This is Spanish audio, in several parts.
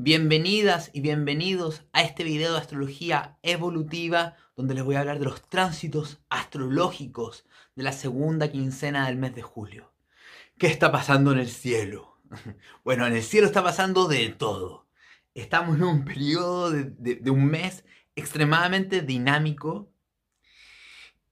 Bienvenidas y bienvenidos a este video de astrología evolutiva donde les voy a hablar de los tránsitos astrológicos de la segunda quincena del mes de julio. ¿Qué está pasando en el cielo? Bueno, en el cielo está pasando de todo. Estamos en un periodo de, un mes extremadamente dinámico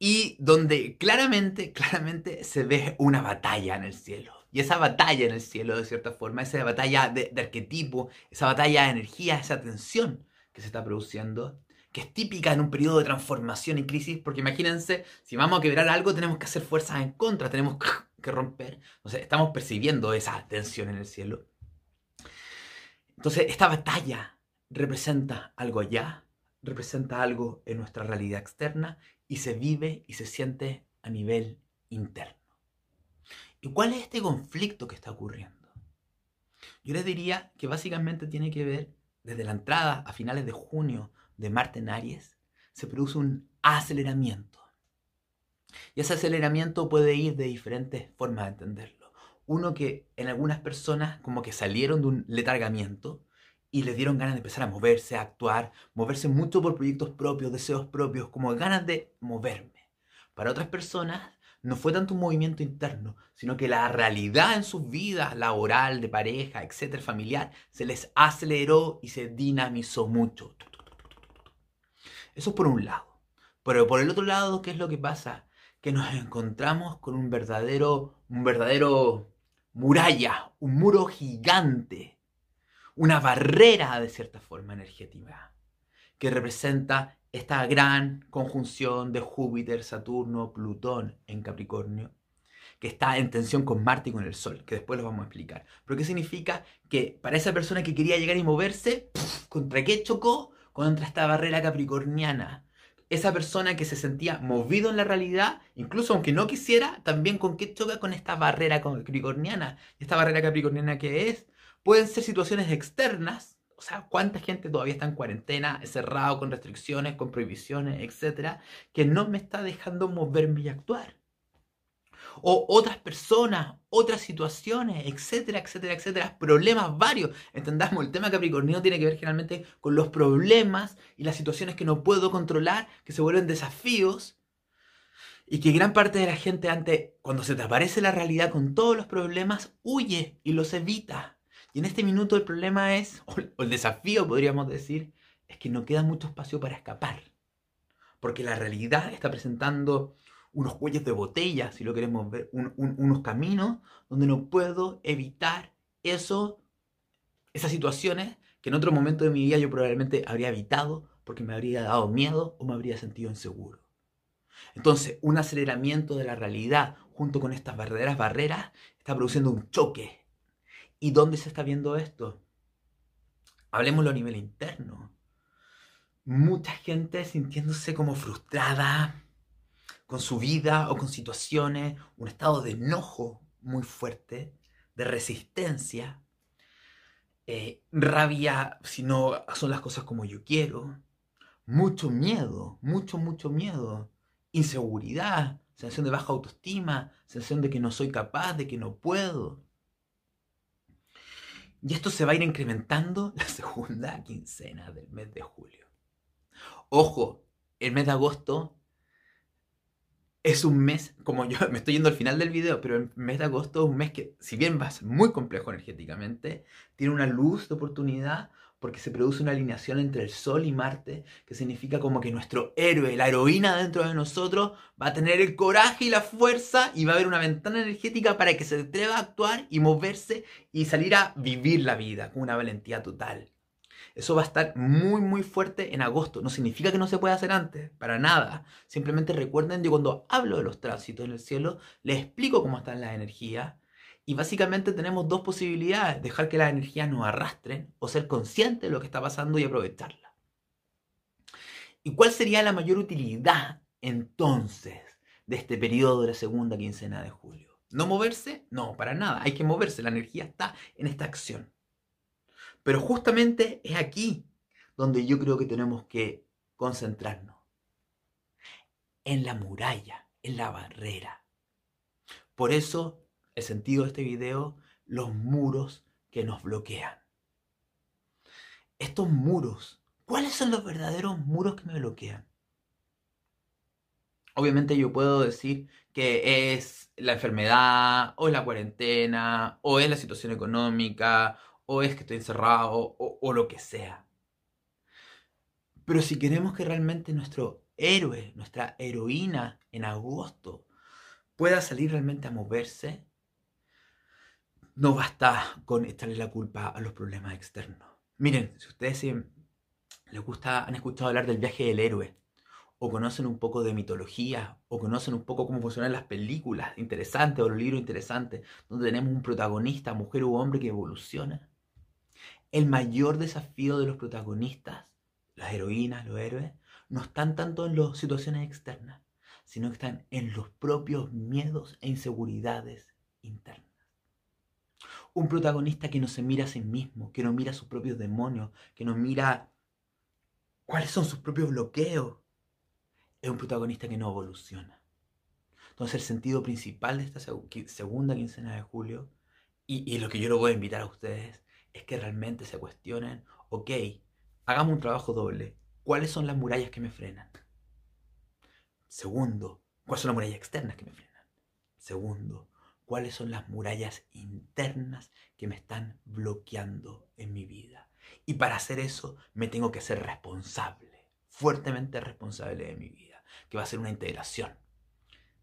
y donde claramente, claramente se ve una batalla en el cielo. Y esa batalla en el cielo, de cierta forma, esa batalla de, arquetipo, esa batalla de energía, esa tensión que se está produciendo, que es típica en un periodo de transformación y crisis, porque imagínense, si vamos a quebrar algo, tenemos que hacer fuerzas en contra, tenemos que romper. Entonces, estamos percibiendo esa tensión en el cielo. Entonces, esta batalla representa algo allá, representa algo en nuestra realidad externa y se vive y se siente a nivel interno. ¿Y cuál es este conflicto que está ocurriendo? Yo les diría que básicamente tiene que ver desde la entrada a finales de junio de Marte en Aries, se produce un aceleramiento. Y ese aceleramiento puede ir de diferentes formas de entenderlo. Uno que en algunas personas como que salieron de un letargamiento y les dieron ganas de empezar a moverse, a actuar, moverse mucho por proyectos propios, deseos propios, como ganas de moverme. Para otras personas no fue tanto un movimiento interno, sino que la realidad en sus vidas laboral, de pareja, etcétera, familiar, se les aceleró y se dinamizó mucho. Eso por un lado. Pero por el otro lado, ¿qué es lo que pasa? Que nos encontramos con un verdadero, un verdadero muralla, un muro gigante, una barrera de cierta forma energética, que representa esta gran conjunción de Júpiter, Saturno, Plutón en Capricornio, que está en tensión con Marte y con el Sol, que después lo vamos a explicar. Pero ¿qué significa? Que para esa persona que quería llegar y moverse, ¿contra qué chocó? Contra esta barrera capricorniana. Esa persona que se sentía movido en la realidad, incluso aunque no quisiera, también con qué choca con esta barrera capricorniana. Esta barrera capricorniana que es, pueden ser situaciones externas, o sea, cuánta gente todavía está en cuarentena, cerrado, con restricciones, con prohibiciones, etcétera, que no me está dejando moverme y actuar. O otras personas, otras situaciones, etcétera, etcétera, etcétera, problemas varios. Entendamos, el tema capricornio tiene que ver generalmente con los problemas y las situaciones que no puedo controlar, que se vuelven desafíos y que gran parte de la gente antes, cuando se te aparece la realidad con todos los problemas, huye y los evita. Y en este minuto el problema es, o el desafío podríamos decir, es que no queda mucho espacio para escapar. Porque la realidad está presentando unos cuellos de botella, si lo queremos ver, unos caminos donde no puedo evitar eso, esas situaciones que en otro momento de mi vida yo probablemente habría evitado porque me habría dado miedo o me habría sentido inseguro. Entonces, un aceleramiento de la realidad junto con estas verdaderas barreras está produciendo un choque ¿Y dónde se está viendo esto? Hablemoslo a nivel interno. Mucha gente sintiéndose como frustrada con su vida o con situaciones, un estado de enojo muy fuerte, de resistencia, eh, rabia si no son las cosas como yo quiero, mucho miedo, mucho, mucho miedo, inseguridad, sensación de baja autoestima, sensación de que no soy capaz, de que no puedo. Y esto se va a ir incrementando la segunda quincena del mes de julio. Ojo, el mes de agosto es un mes, como yo me estoy yendo al final del video, pero el mes de agosto es un mes que, si bien va a ser muy complejo energéticamente, tiene una luz de oportunidad porque se produce una alineación entre el Sol y Marte, que significa como que nuestro héroe, la heroína dentro de nosotros, va a tener el coraje y la fuerza y va a haber una ventana energética para que se atreva a actuar y moverse y salir a vivir la vida con una valentía total. Eso va a estar muy, muy fuerte en agosto. No significa que no se pueda hacer antes, para nada. Simplemente recuerden, yo cuando hablo de los tránsitos en el cielo, les explico cómo están las energías y básicamente tenemos dos posibilidades, dejar que las energías nos arrastren o ser conscientes de lo que está pasando y aprovecharla. ¿Y cuál sería la mayor utilidad entonces de este periodo de la segunda quincena de julio? ¿No moverse? No, para nada, hay que moverse, la energía está en esta acción. Pero justamente es aquí donde yo creo que tenemos que concentrarnos. En la muralla, en la barrera. Por eso el sentido de este video, los muros que nos bloquean. estos muros, ¿cuáles son los verdaderos muros que me bloquean? Obviamente yo puedo decir que es la enfermedad, o es la cuarentena, o es la situación económica, o es que estoy encerrado, o, o lo que sea. Pero si queremos que realmente nuestro héroe, nuestra heroína en agosto pueda salir realmente a moverse, no basta con echarle la culpa a los problemas externos. Miren, si ustedes les gusta, han escuchado hablar del viaje del héroe, o conocen un poco de mitología, o conocen un poco cómo funcionan las películas interesantes o los libros interesantes, donde tenemos un protagonista, mujer u hombre, que evoluciona. El mayor desafío de los protagonistas las heroínas, los héroes, no están tanto en las situaciones externas, sino que están en los propios miedos e inseguridades internas. Un protagonista que no se mira a sí mismo, que no mira a sus propios demonios, que no mira cuáles son sus propios bloqueos, es un protagonista que no evoluciona. Entonces el sentido principal de esta segunda quincena de julio, y, lo que yo lo voy a invitar a ustedes, es que realmente se cuestionen, ok, hagamos un trabajo doble. ¿Cuáles son las murallas que me frenan? Segundo, ¿cuáles son las murallas externas que me frenan? Segundo, ¿cuáles son las murallas internas que me están bloqueando en mi vida? Y para hacer eso me tengo que ser responsable, fuertemente responsable de mi vida, que va a ser una integración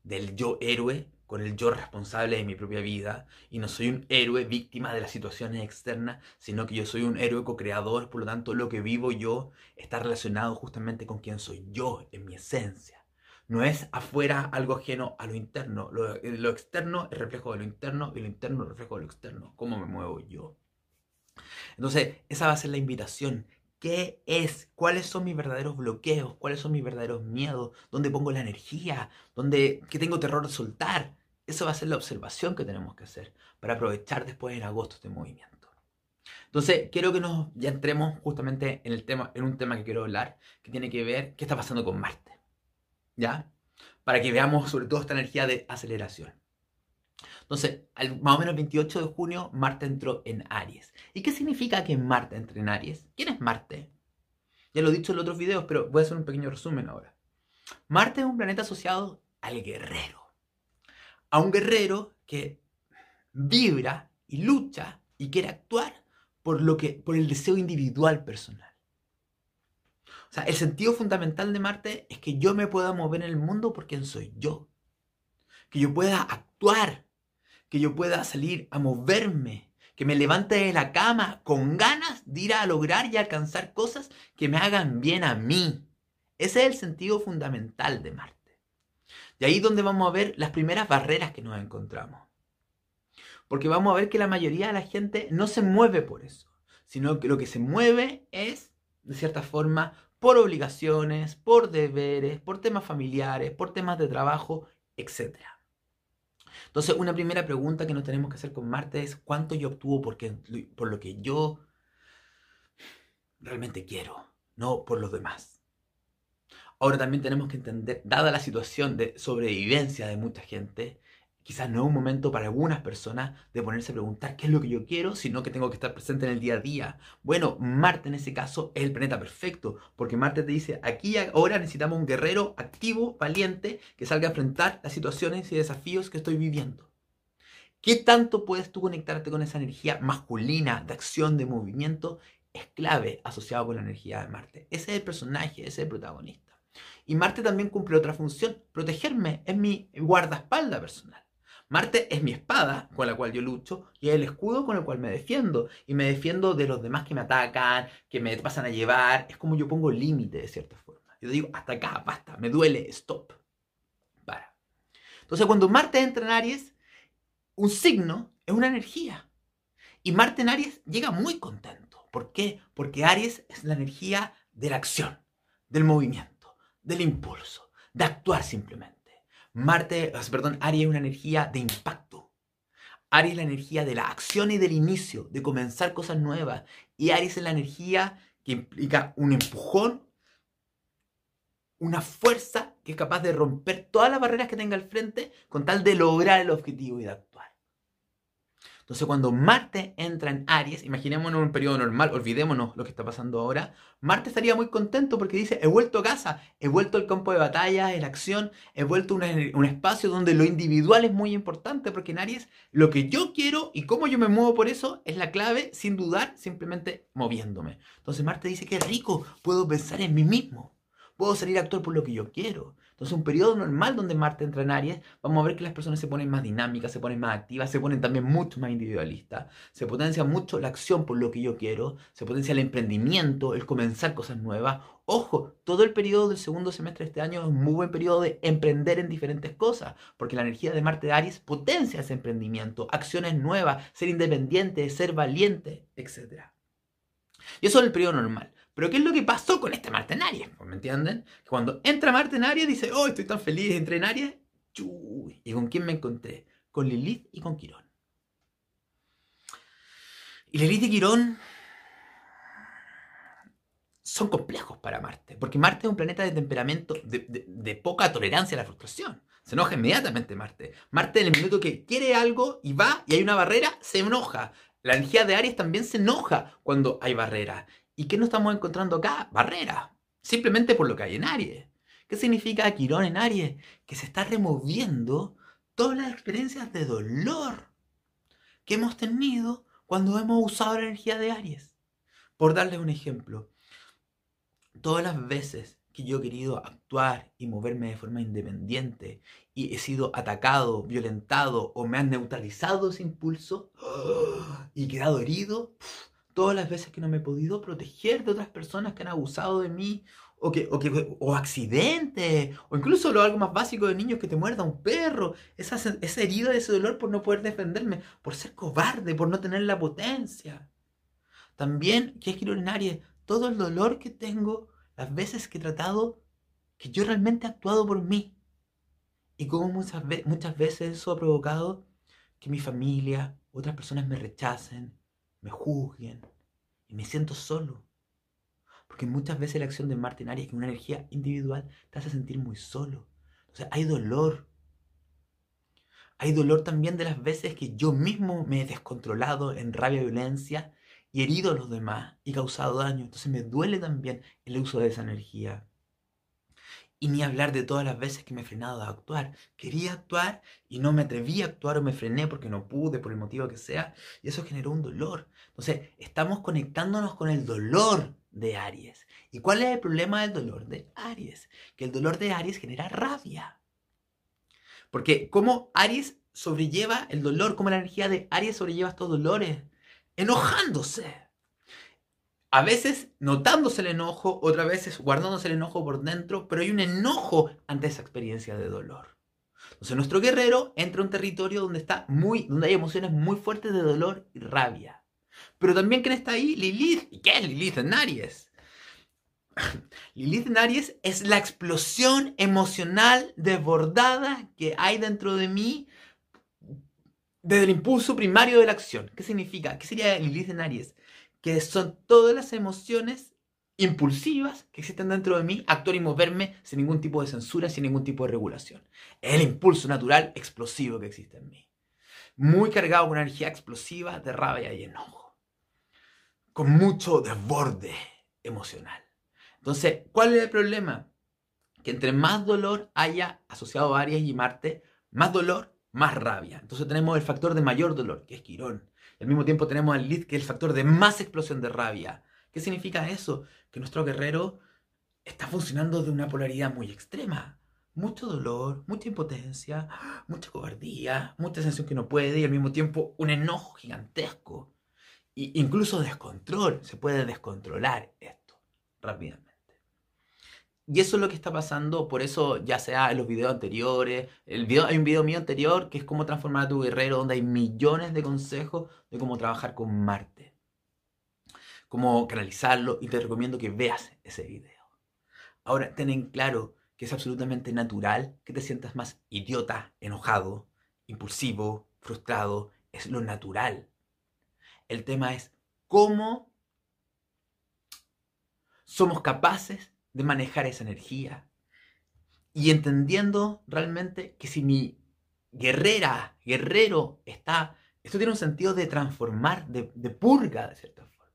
del yo héroe con el yo responsable de mi propia vida y no soy un héroe víctima de las situaciones externas, sino que yo soy un héroe co-creador, por lo tanto lo que vivo yo está relacionado justamente con quién soy yo en mi esencia. No es afuera algo ajeno a lo interno, lo, lo externo es reflejo de lo interno y lo interno es reflejo de lo externo, cómo me muevo yo. Entonces, esa va a ser la invitación, ¿Qué es? ¿Cuáles son mis verdaderos bloqueos? ¿Cuáles son mis verdaderos miedos? ¿Dónde pongo la energía? ¿Dónde qué tengo terror de soltar? Esa va a ser la observación que tenemos que hacer para aprovechar después en agosto este movimiento. Entonces, quiero que nos ya entremos justamente en el tema, en un tema que quiero hablar, que tiene que ver qué está pasando con Marte. ¿Ya? Para que veamos sobre todo esta energía de aceleración. Entonces, más o menos el 28 de junio, Marte entró en Aries. ¿Y qué significa que Marte entre en Aries? ¿Quién es Marte? Ya lo he dicho en otros videos, pero voy a hacer un pequeño resumen ahora. Marte es un planeta asociado al guerrero. A un guerrero que vibra y lucha y quiere actuar por, lo que, por el deseo individual personal. El sentido fundamental de Marte es que yo me pueda mover en el mundo por quien soy yo. Que yo pueda actuar que yo pueda salir a moverme, que me levante de la cama con ganas de ir a lograr y alcanzar cosas que me hagan bien a mí. Ese es el sentido fundamental de Marte. Y ahí es donde vamos a ver las primeras barreras que nos encontramos. Porque vamos a ver que la mayoría de la gente no se mueve por eso, sino que lo que se mueve es, de cierta forma, por obligaciones, por deberes, por temas familiares, por temas de trabajo, etc. Entonces, una primera pregunta que nos tenemos que hacer con Marte es cuánto yo obtuvo porque, por lo que yo realmente quiero, no por los demás. Ahora también tenemos que entender, dada la situación de sobrevivencia de mucha gente, quizás no es un momento para algunas personas de ponerse a preguntar qué es lo que yo quiero, sino que tengo que estar presente en el día a día. Bueno, Marte en ese caso es el planeta perfecto, porque Marte te dice, aquí ahora necesitamos un guerrero activo, valiente, que salga a enfrentar las situaciones y desafíos que estoy viviendo. ¿Qué tanto puedes tú conectarte con esa energía masculina de acción, de movimiento? Es clave asociado con la energía de Marte. Ese es el personaje, ese es el protagonista. Y Marte también cumple otra función, protegerme, es mi guardaespaldas personal. Marte es mi espada con la cual yo lucho y es el escudo con el cual me defiendo. Y me defiendo de los demás que me atacan, que me pasan a llevar. Es como yo pongo límite de cierta forma. Yo digo, hasta acá, basta, me duele, stop. Para. Entonces, cuando Marte entra en Aries, un signo es una energía. Y Marte en Aries llega muy contento. ¿Por qué? Porque Aries es la energía de la acción, del movimiento, del impulso, de actuar simplemente. Marte, perdón, Aries es una energía de impacto. Aries es la energía de la acción y del inicio, de comenzar cosas nuevas. Y Aries es la energía que implica un empujón, una fuerza que es capaz de romper todas las barreras que tenga al frente con tal de lograr el objetivo y de. Entonces, cuando Marte entra en Aries, imaginémonos un periodo normal, olvidémonos lo que está pasando ahora, Marte estaría muy contento porque dice, he vuelto a casa, he vuelto al campo de batalla, en acción, he vuelto a un espacio donde lo individual es muy importante, porque en Aries lo que yo quiero y cómo yo me muevo por eso es la clave, sin dudar, simplemente moviéndome. Entonces Marte dice, qué rico, puedo pensar en mí mismo, puedo salir a actuar por lo que yo quiero. Entonces, un periodo normal donde Marte entra en Aries, vamos a ver que las personas se ponen más dinámicas, se ponen más activas, se ponen también mucho más individualistas. Se potencia mucho la acción por lo que yo quiero, se potencia el emprendimiento, el comenzar cosas nuevas. Ojo, todo el periodo del segundo semestre de este año es un muy buen periodo de emprender en diferentes cosas, porque la energía de Marte de Aries potencia ese emprendimiento, acciones nuevas, ser independiente, ser valiente, etc. Y eso es el periodo normal. Pero ¿qué es lo que pasó con este Marte en Aries? ¿Me entienden? Cuando entra Marte en Aries dice, oh, estoy tan feliz, entré en Aries. ¿Y con quién me encontré? Con Lilith y con Quirón. Y Lilith y Quirón son complejos para Marte, porque Marte es un planeta de temperamento, de, poca tolerancia a la frustración. Se enoja inmediatamente Marte. Marte en el minuto que quiere algo y va y hay una barrera, se enoja. La energía de Aries también se enoja cuando hay barrera. ¿Y qué nos estamos encontrando acá? Barreras. Simplemente por lo que hay en Aries. ¿Qué significa Quirón en Aries? Que se está removiendo todas las experiencias de dolor que hemos tenido cuando hemos usado la energía de Aries. Por darles un ejemplo, todas las veces que yo he querido actuar y moverme de forma independiente y he sido atacado, violentado o me han neutralizado ese impulso y quedado herido, todas las veces que no me he podido proteger de otras personas que han abusado de mí, o, que, o, que, o accidentes, o incluso lo algo más básico de niños que te muerda un perro, esa, esa herida, ese dolor por no poder defenderme, por ser cobarde, por no tener la potencia. También, que es urinaria, todo el dolor que tengo, las veces que he tratado, que yo realmente he actuado por mí. Y como muchas, muchas veces eso ha provocado que mi familia, otras personas me rechacen, me juzguen y me siento solo. Porque muchas veces la acción de Marte en Aries, que una energía individual, te hace sentir muy solo. sea, hay dolor. Hay dolor también de las veces que yo mismo me he descontrolado en rabia violencia y herido a los demás y causado daño. Entonces me duele también el uso de esa energía. Y ni hablar de todas las veces que me he frenado a actuar. Quería actuar y no me atreví a actuar o me frené porque no pude, por el motivo que sea. Y eso generó un dolor. Entonces, estamos conectándonos con el dolor de Aries. ¿Y cuál es el problema del dolor de Aries? Que el dolor de Aries genera rabia. Porque como Aries sobrelleva el dolor, como la energía de Aries sobrelleva estos dolores, enojándose. A veces notándose el enojo, otras veces guardándose el enojo por dentro, pero hay un enojo ante esa experiencia de dolor. Entonces nuestro guerrero entra a un territorio donde, está muy, donde hay emociones muy fuertes de dolor y rabia. Pero también ¿quién está ahí? Lilith. ¿Y qué es Lilith en Aries? Lilith en Aries es la explosión emocional desbordada que hay dentro de mí desde el impulso primario de la acción. ¿Qué significa? ¿Qué sería Lilith en Aries? Que son todas las emociones impulsivas que existen dentro de mí, actuar y moverme sin ningún tipo de censura, sin ningún tipo de regulación. Es el impulso natural explosivo que existe en mí. Muy cargado con energía explosiva de rabia y enojo. Con mucho desborde emocional. Entonces, ¿cuál es el problema? Que entre más dolor haya asociado a Aries y Marte, más dolor, más rabia. Entonces tenemos el factor de mayor dolor, que es Quirón. Al mismo tiempo tenemos al Lilith, que es el factor de más explosión de rabia. ¿Qué significa eso? Que nuestro guerrero está funcionando de una polaridad muy extrema. Mucho dolor, mucha impotencia, mucha cobardía, mucha sensación que no puede y al mismo tiempo un enojo gigantesco. E incluso descontrol. Se puede descontrolar esto rápidamente. Y eso es lo que está pasando, por eso ya sea en los videos anteriores, el video, hay un video mío anterior que es cómo transformar a tu guerrero, donde hay millones de consejos de cómo trabajar con Marte, cómo canalizarlo y te recomiendo que veas ese video. Ahora, ten en claro que es absolutamente natural que te sientas más idiota, enojado, impulsivo, frustrado, es lo natural. El tema es cómo somos capaces de manejar esa energía. Y entendiendo realmente que si mi guerrera, guerrero está Esto tiene un sentido de transformar, de, purga, de cierta forma.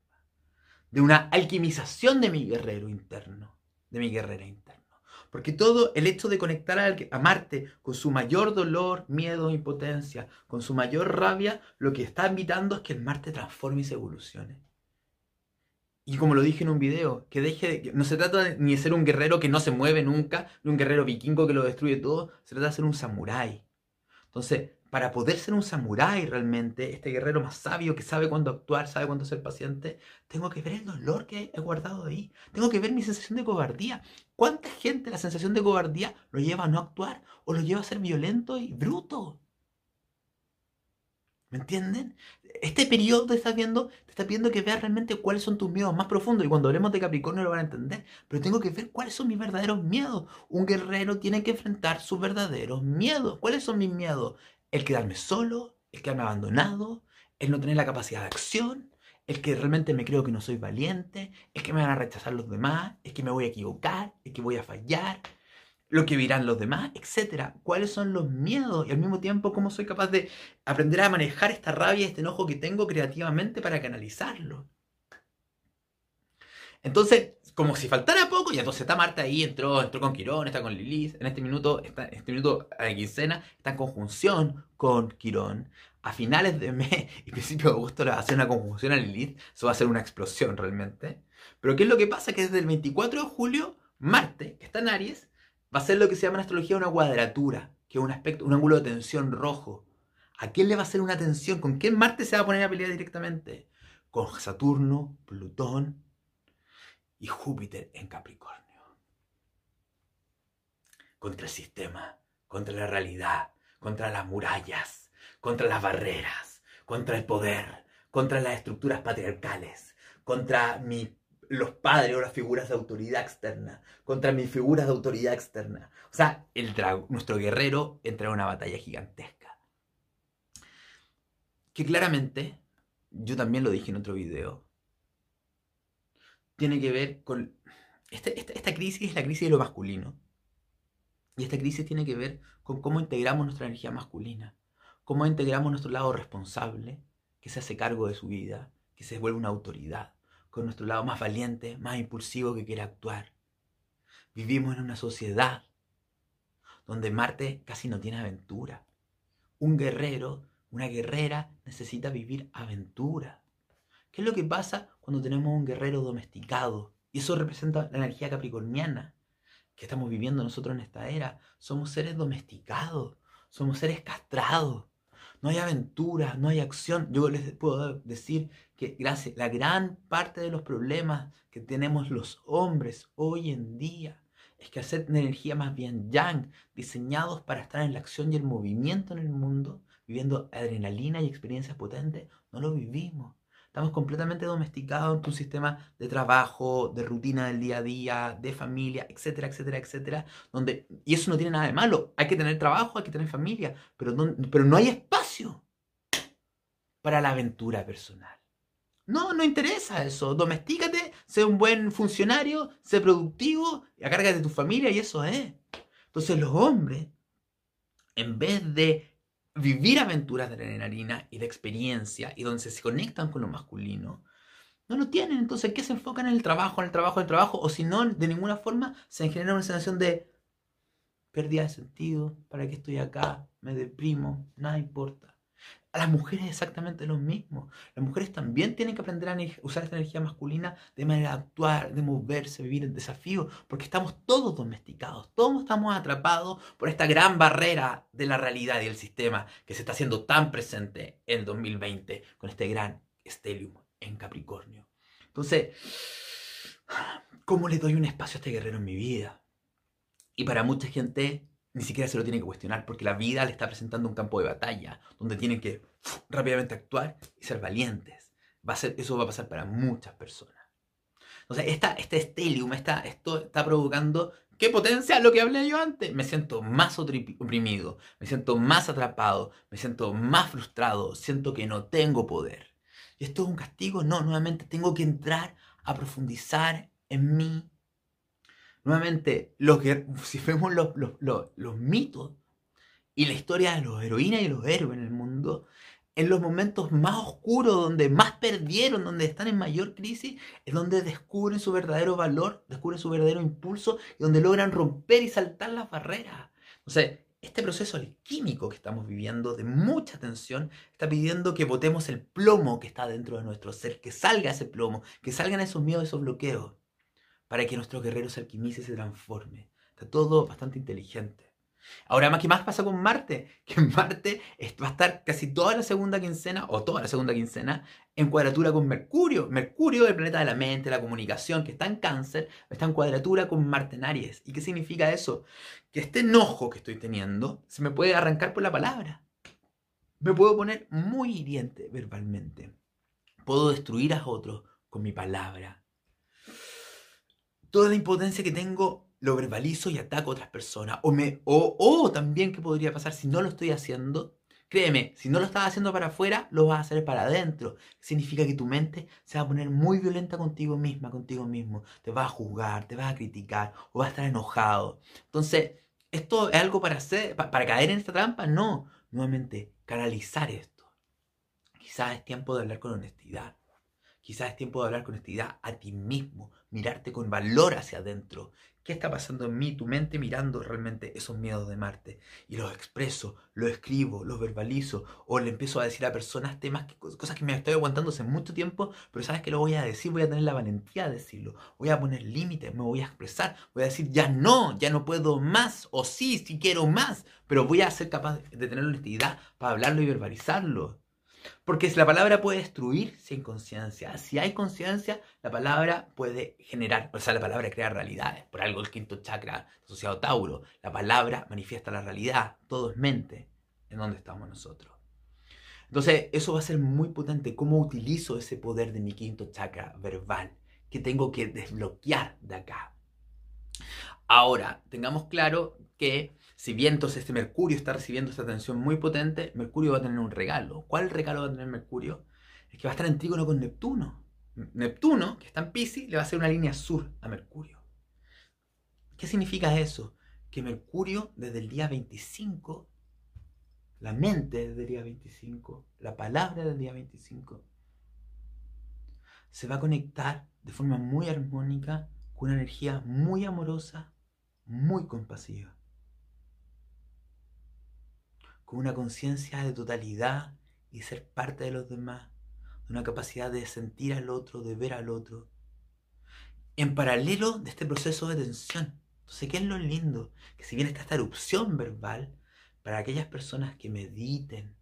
De una alquimización de mi guerrero interno, de mi guerrera interna. Porque todo el hecho de conectar a Marte con su mayor dolor, miedo, impotencia, con su mayor rabia, lo que está invitando es que el Marte transforme y se evolucione. Y como lo dije en un video, que deje de, no se trata ni de ser un guerrero que no se mueve nunca, ni un guerrero vikingo que lo destruye todo, se trata de ser un samurái. Entonces, para poder ser un samurái realmente, este guerrero más sabio que sabe cuándo actuar, sabe cuándo ser paciente, tengo que ver el dolor que he guardado ahí. Tengo que ver mi sensación de cobardía. ¿Cuánta gente la sensación de cobardía lo lleva a no actuar o lo lleva a ser violento y bruto? ¿Me entienden? Este periodo te está viendo, te está pidiendo que veas realmente cuáles son tus miedos más profundos. Y cuando hablemos de Capricornio lo van a entender. Pero tengo que ver cuáles son mis verdaderos miedos. Un guerrero tiene que enfrentar sus verdaderos miedos. ¿Cuáles son mis miedos? El quedarme solo, el quedarme abandonado, el no tener la capacidad de acción, el que realmente me creo que no soy valiente, el que me van a rechazar los demás, el que me voy a equivocar, el que voy a fallar, lo que dirán los demás, etcétera. ¿Cuáles son los miedos? Y al mismo tiempo, ¿cómo soy capaz de aprender a manejar esta rabia, este enojo que tengo creativamente para canalizarlo? Entonces, como si faltara poco, y entonces está Marta ahí, entró, entró con Quirón, está con Lilith, en este minuto, está, en este minuto de quincena, está en conjunción con Quirón. A finales de mes y principio de agosto le va a hacer una conjunción a Lilith, eso va a ser una explosión realmente. Pero ¿qué es lo que pasa? Que desde el 24 de julio, Marte, que está en Aries, va a ser lo que se llama en astrología una cuadratura, que es un aspecto, un ángulo de tensión rojo. ¿A quién le va a hacer una tensión? ¿Con quién Marte se va a poner a pelear directamente? Con Saturno, Plutón y Júpiter en Capricornio. Contra el sistema, contra la realidad, contra las murallas, contra las barreras, contra el poder, contra las estructuras patriarcales, contra mi los padres o las figuras de autoridad externa, contra mis figuras de autoridad externa. O sea, el nuestro guerrero entra en una batalla gigantesca. Que claramente, yo también lo dije en otro video, tiene que ver con... Este, esta, esta crisis es la crisis de lo masculino. Y esta crisis tiene que ver con cómo integramos nuestra energía masculina, cómo integramos nuestro lado responsable, que se hace cargo de su vida, que se vuelve una autoridad con nuestro lado más valiente, más impulsivo que quiere actuar. Vivimos en una sociedad donde Marte casi no tiene aventura. Un guerrero, una guerrera necesita vivir aventura. ¿Qué es lo que pasa cuando tenemos un guerrero domesticado? Y eso representa la energía capricorniana que estamos viviendo nosotros en esta era. Somos seres domesticados, somos seres castrados, no hay aventura, no hay acción. Yo les puedo decir que gracias, la gran parte de los problemas que tenemos los hombres hoy en día es que hacer energía más bien yang, diseñados para estar en la acción y el movimiento en el mundo, viviendo adrenalina y experiencias potentes, no lo vivimos. Estamos completamente domesticados en un sistema de trabajo, de rutina del día a día, de familia, etcétera, etcétera, etcétera. Donde, y eso no tiene nada de malo. Hay que tener trabajo, hay que tener familia, pero no, pero no hay espacio para la aventura personal. No, no interesa eso. Domestícate, sé un buen funcionario, sé productivo, acárgate de tu familia y eso es. Entonces los hombres, en vez de vivir aventuras de adrenalina y de experiencia y donde se conectan con lo masculino, no lo tienen. Entonces, ¿qué se enfocan en el trabajo, en el trabajo, en el trabajo? O si no, de ninguna forma se genera una sensación de pérdida de sentido, ¿para qué estoy acá? Me deprimo, nada importa. A las mujeres exactamente lo mismo. Las mujeres también tienen que aprender a usar esta energía masculina de manera de actuar, de moverse, vivir el desafío, porque estamos todos domesticados, todos estamos atrapados por esta gran barrera de la realidad y el sistema que se está haciendo tan presente en 2020 con este gran estelium en Capricornio. Entonces, ¿cómo le doy un espacio a este guerrero en mi vida? Y para mucha gente ni siquiera se lo tiene que cuestionar porque la vida le está presentando un campo de batalla donde tienen que rápidamente actuar y ser valientes. Va a ser, eso va a pasar para muchas personas. Entonces, esta, este estelium, esta, esto está provocando ¿Qué potencia? Lo que hablé yo antes. Me siento más oprimido, me siento más atrapado, me siento más frustrado, siento que no tengo poder. ¿Y esto es un castigo? No, nuevamente tengo que entrar a profundizar en mí, Nuevamente, lo que, si vemos los, los, mitos y la historia de los heroínas y los héroes en el mundo, en los momentos más oscuros, donde más perdieron, donde están en mayor crisis, es donde descubren su verdadero valor, descubren su verdadero impulso y donde logran romper y saltar las barreras. Entonces, este proceso alquímico que estamos viviendo de mucha tensión está pidiendo que botemos el plomo que está dentro de nuestro ser, que salga ese plomo, que salgan esos miedos, esos bloqueos, para que nuestro guerrero se alquimice y se transforme. Está todo bastante inteligente. Ahora, ¿qué más pasa con Marte? Que Marte va a estar casi toda la segunda quincena, o toda la segunda quincena, en cuadratura con Mercurio. Mercurio, el planeta de la mente, la comunicación, que está en cáncer, está en cuadratura con Marte en Aries. ¿Y qué significa eso? Que este enojo que estoy teniendo se me puede arrancar por la palabra. Me puedo poner muy hiriente verbalmente. Puedo destruir a otros con mi palabra. Toda la impotencia que tengo lo verbalizo y ataco a otras personas. O, me, o, o también, ¿qué podría pasar si no lo estoy haciendo? Créeme, si no lo estás haciendo para afuera, lo vas a hacer para adentro. Significa que tu mente se va a poner muy violenta contigo misma, contigo mismo. Te va a juzgar, te va a criticar o va a estar enojado. Entonces, ¿esto es algo para hacer, para caer en esta trampa? No. Nuevamente, canalizar esto. Quizás es tiempo de hablar con honestidad. Quizás es tiempo de hablar con honestidad a ti mismo, mirarte con valor hacia adentro. ¿Qué está pasando en mí, tu mente, mirando realmente esos miedos de Marte? Y los expreso, los escribo, los verbalizo, o le empiezo a decir a personas temas, que, cosas que me estoy aguantando hace mucho tiempo, pero sabes que lo voy a decir, voy a tener la valentía de decirlo, voy a poner límites, me voy a expresar, voy a decir ya no, ya no puedo más, o sí, sí quiero más, pero voy a ser capaz de tener honestidad para hablarlo y verbalizarlo. Porque la palabra puede destruir sin conciencia. Si hay conciencia, la palabra puede generar, o sea, la palabra crea realidades. Por algo el quinto chakra asociado a Tauro. La palabra manifiesta la realidad. Todo es mente en donde estamos nosotros. Entonces, eso va a ser muy potente. ¿Cómo utilizo ese poder de mi quinto chakra verbal? Que tengo que desbloquear de acá. Ahora, tengamos claro que si bien entonces este Mercurio está recibiendo esta atención muy potente, Mercurio va a tener un regalo. ¿Cuál regalo va a tener Mercurio? Es que va a estar en trígono con Neptuno. Neptuno, que está en Pisces, le va a hacer una línea sur a Mercurio. ¿Qué significa eso? Que Mercurio desde el día 25, la mente desde el día 25, la palabra del día 25, se va a conectar de forma muy armónica con una energía muy amorosa, muy compasiva con una conciencia de totalidad y ser parte de los demás, de una capacidad de sentir al otro, de ver al otro. En paralelo de este proceso de tensión. Entonces, ¿qué es lo lindo? Que si bien está esta erupción verbal, para aquellas personas que mediten,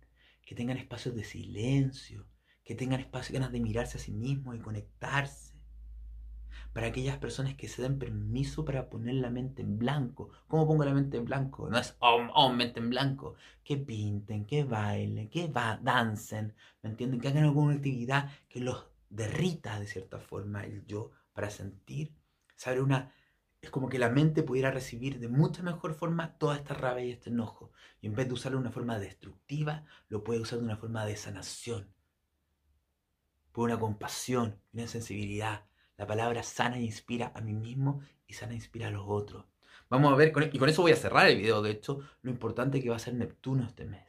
que tengan espacios de silencio, que tengan espacio ganas de mirarse a sí mismos y conectarse, para aquellas personas que se den permiso para poner la mente en blanco. ¿Cómo pongo la mente en blanco? No es oh, oh mente en blanco. Que pinten, que bailen, que va, dancen, ¿me entienden? Que hagan alguna actividad que los derrita de cierta forma el yo para sentir. Saber una es como que la mente pudiera recibir de mucha mejor forma toda esta rabia y este enojo. Y en vez de usarlo de una forma destructiva, lo puede usar de una forma de sanación. Por una compasión, una sensibilidad, la palabra sana inspira a mí mismo y sana inspira a los otros. Vamos a ver, e, y con eso voy a cerrar el video, de hecho, lo importante que va a ser Neptuno este mes.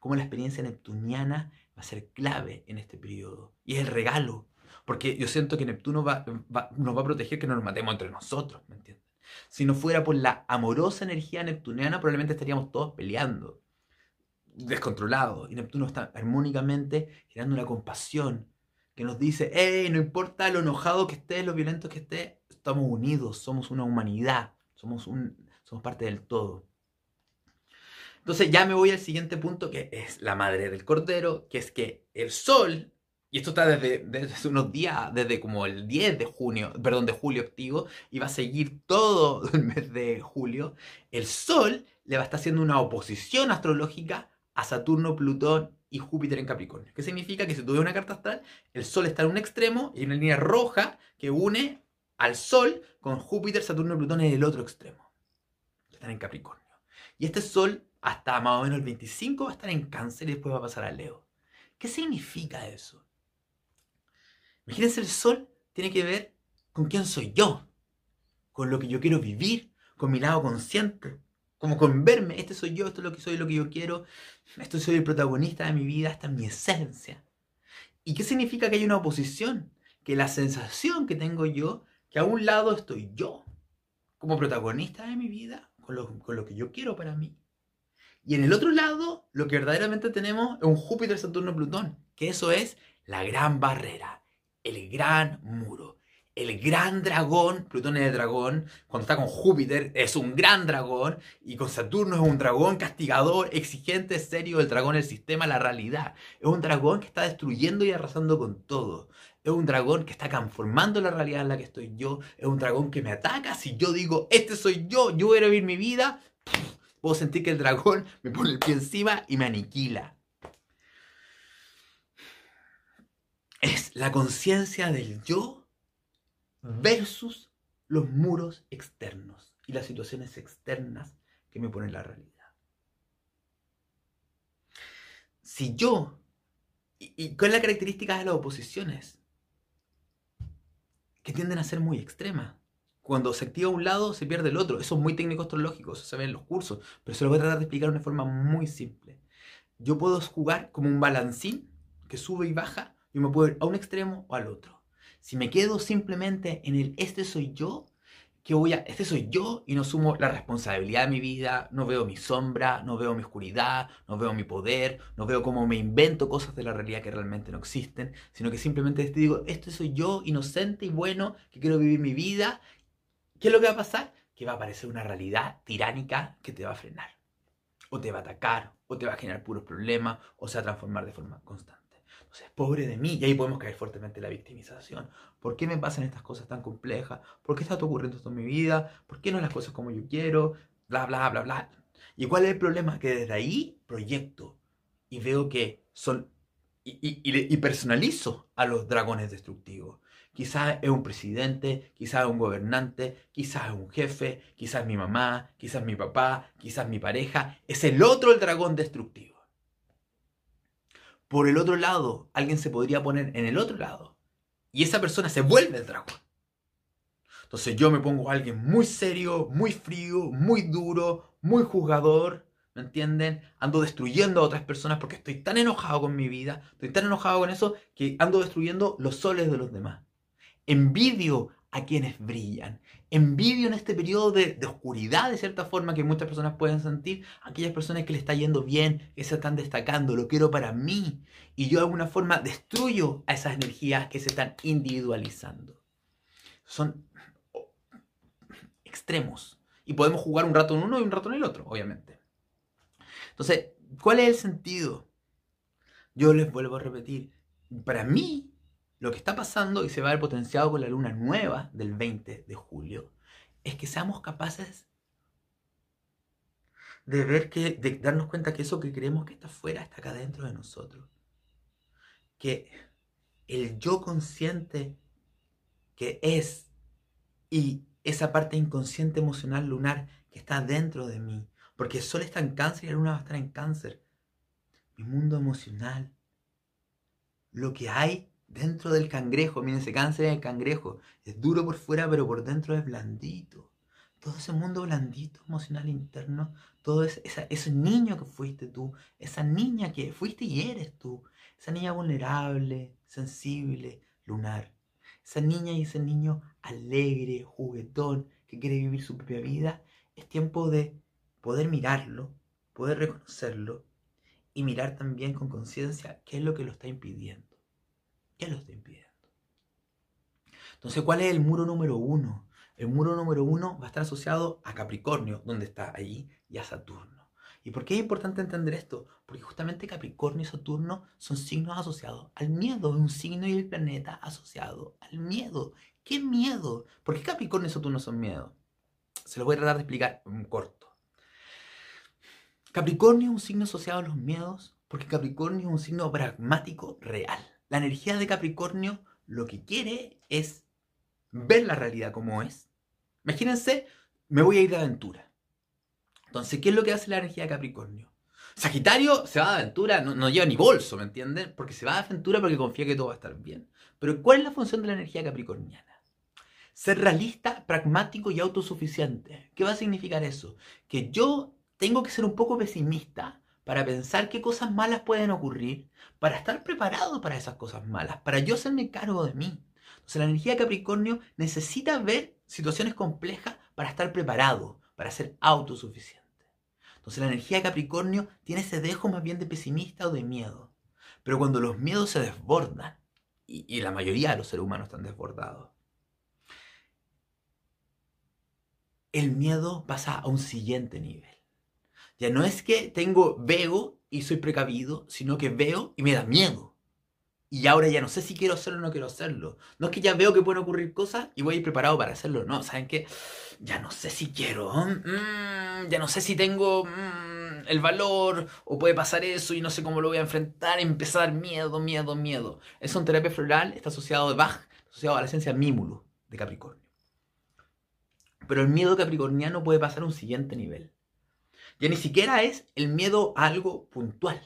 Cómo la experiencia neptuniana va a ser clave en este periodo. Y es el regalo. Porque yo siento que Neptuno va, nos va a proteger que no nos matemos entre nosotros, ¿me entiendes? Si no fuera por la amorosa energía neptuniana, probablemente estaríamos todos peleando, descontrolados. Y Neptuno está armónicamente generando una compasión, que nos dice, hey, no importa lo enojado que esté, lo violento que esté, estamos unidos, somos una humanidad, somos, un, somos parte del todo. Entonces ya me voy al siguiente punto, que es la madre del cordero, que es que el sol, y esto está desde, desde unos días, desde como el 10 de junio, perdón, de julio activo, y va a seguir todo el mes de julio, el sol le va a estar haciendo una oposición astrológica a Saturno, Plutón y Júpiter en Capricornio. ¿Qué significa? Que si tú ves una carta astral, el Sol está en un extremo y hay una línea roja que une al Sol con Júpiter, Saturno y Plutón en el otro extremo. Están en Capricornio. Y este Sol, hasta más o menos el 25, va a estar en Cáncer y después va a pasar a Leo. ¿Qué significa eso? Imagínense, el Sol tiene que ver con quién soy yo, con lo que yo quiero vivir, con mi lado consciente, Como con verme, este soy yo, esto es lo que soy, lo que yo quiero, esto soy el protagonista de mi vida, esta es mi esencia. ¿Y qué significa que hay una oposición? Que la sensación que tengo yo, que a un lado estoy yo, como protagonista de mi vida, con lo, con lo que yo quiero para mí. Y en el otro lado, lo que verdaderamente tenemos es un Júpiter, Saturno, Plutón, que eso es la gran barrera, el gran muro el gran dragón, Plutón es el dragón, cuando está con Júpiter es un gran dragón, y con Saturno es un dragón castigador, exigente, serio, el dragón, el sistema, la realidad. Es un dragón que está destruyendo y arrasando con todo. Es un dragón que está conformando la realidad en la que estoy yo. Es un dragón que me ataca. Si yo digo, este soy yo, yo voy a vivir mi vida, puedo sentir que el dragón me pone el pie encima y me aniquila. Es la conciencia del yo versus los muros externos y las situaciones externas que me ponen la realidad. Si yo, y, cuál es la característica de las oposiciones, que tienden a ser muy extremas. Cuando se activa un lado, se pierde el otro. Eso es muy técnico astrológico, eso se ve en los cursos, pero se lo voy a tratar de explicar de una forma muy simple. Yo puedo jugar como un balancín que sube y baja, y me puedo ir a un extremo o al otro. Si me quedo simplemente en el este soy yo, que voy a, este soy yo y no sumo la responsabilidad de mi vida, no veo mi sombra, no veo mi oscuridad, no veo mi poder, no veo cómo me invento cosas de la realidad que realmente no existen, sino que simplemente te digo, este soy yo, inocente y bueno, que quiero vivir mi vida. ¿Qué es lo que va a pasar? Que va a aparecer una realidad tiránica que te va a frenar, o te va a atacar, o te va a generar puros problemas, o se va a transformar de forma constante. Entonces, pobre de mí. Y ahí podemos caer fuertemente en la victimización. ¿Por qué me pasan estas cosas tan complejas? ¿Por qué está ocurriendo esto en mi vida? ¿Por qué no las cosas como yo quiero? Bla, bla, bla, bla. ¿Y cuál es el problema? Que desde ahí proyecto y veo que son... Y, y, personalizo a los dragones destructivos. Quizás es un presidente, quizás es un gobernante, quizás es un jefe, quizás es mi mamá, quizás es mi papá, quizás mi pareja. Es el otro el dragón destructivo. Por el otro lado, alguien se podría poner en el otro lado y esa persona se vuelve el dragón. Entonces yo me pongo a alguien muy serio, muy frío, muy duro, muy juzgador, ¿me entienden? Ando destruyendo a otras personas porque estoy tan enojado con mi vida, estoy tan enojado con eso que ando destruyendo los soles de los demás. Envidio a quienes brillan. Envidio en este periodo de, oscuridad, de cierta forma, que muchas personas pueden sentir, aquellas personas que le está yendo bien, que se están destacando, lo quiero para mí. Y yo de alguna forma destruyo a esas energías que se están individualizando. Son extremos. Y podemos jugar un rato en uno y un rato en el otro, obviamente. Entonces, ¿cuál es el sentido? Yo les vuelvo a repetir. Para mí, lo que está pasando y se va a ver potenciado con la luna nueva del 20 de julio es que seamos capaces de ver que, de darnos cuenta que eso que creemos que está afuera está acá dentro de nosotros. Que el yo consciente que es y esa parte inconsciente emocional lunar que está dentro de mí, porque el sol está en cáncer y la luna va a estar en cáncer. Mi mundo emocional, lo que hay dentro del cangrejo, miren, ese cáncer es el cangrejo, es duro por fuera, pero por dentro es blandito. Todo ese mundo blandito, emocional interno, todo ese, ese niño que fuiste tú, esa niña que fuiste y eres tú, esa niña vulnerable, sensible, lunar, esa niña y ese niño alegre, juguetón, que quiere vivir su propia vida, es tiempo de poder mirarlo, poder reconocerlo y mirar también con conciencia qué es lo que lo está impidiendo. ¿Qué lo está impidiendo? Entonces, ¿cuál es el muro número uno? El muro número uno va a estar asociado a Capricornio, donde está ahí, y a Saturno. ¿Y por qué es importante entender esto? Porque justamente Capricornio y Saturno son signos asociados al miedo, un signo y el planeta asociado al miedo. ¿Qué miedo? ¿Por qué Capricornio y Saturno son miedo? Se lo voy a tratar de explicar corto. Capricornio es un signo asociado a los miedos porque Capricornio es un signo pragmático real. La energía de Capricornio lo que quiere es ver la realidad como es. Imagínense, me voy a ir de aventura. Entonces, ¿qué es lo que hace la energía de Capricornio? Sagitario se va de aventura, no, lleva ni bolso, ¿me entienden? Porque se va de aventura porque confía que todo va a estar bien. Pero ¿cuál es la función de la energía capricorniana? Ser realista, pragmático y autosuficiente. ¿Qué va a significar eso? Que yo tengo que ser un poco pesimista para pensar qué cosas malas pueden ocurrir, para estar preparado para esas cosas malas, para yo hacerme cargo de mí. Entonces la energía Capricornio necesita ver situaciones complejas para estar preparado, para ser autosuficiente. Entonces la energía Capricornio tiene ese dejo más bien de pesimista o de miedo. Pero cuando los miedos se desbordan, y la mayoría de los seres humanos están desbordados, el miedo pasa a un siguiente nivel. Ya no es que tengo, veo y soy precavido, sino que veo y me da miedo. Y ahora ya no sé si quiero hacerlo o no quiero hacerlo. No es que ya veo que pueden ocurrir cosas y voy a ir preparado para hacerlo. No, ¿saben qué? Ya no sé si quiero. Mm, ya no sé si tengo mm, el valor o puede pasar eso y no sé cómo lo voy a enfrentar. Empezar miedo, miedo, miedo. Eso en terapia floral está asociado de Bach, asociado a la esencia mímulo de Capricornio. Pero el miedo capricorniano puede pasar a un siguiente nivel. Ya ni siquiera es el miedo a algo puntual.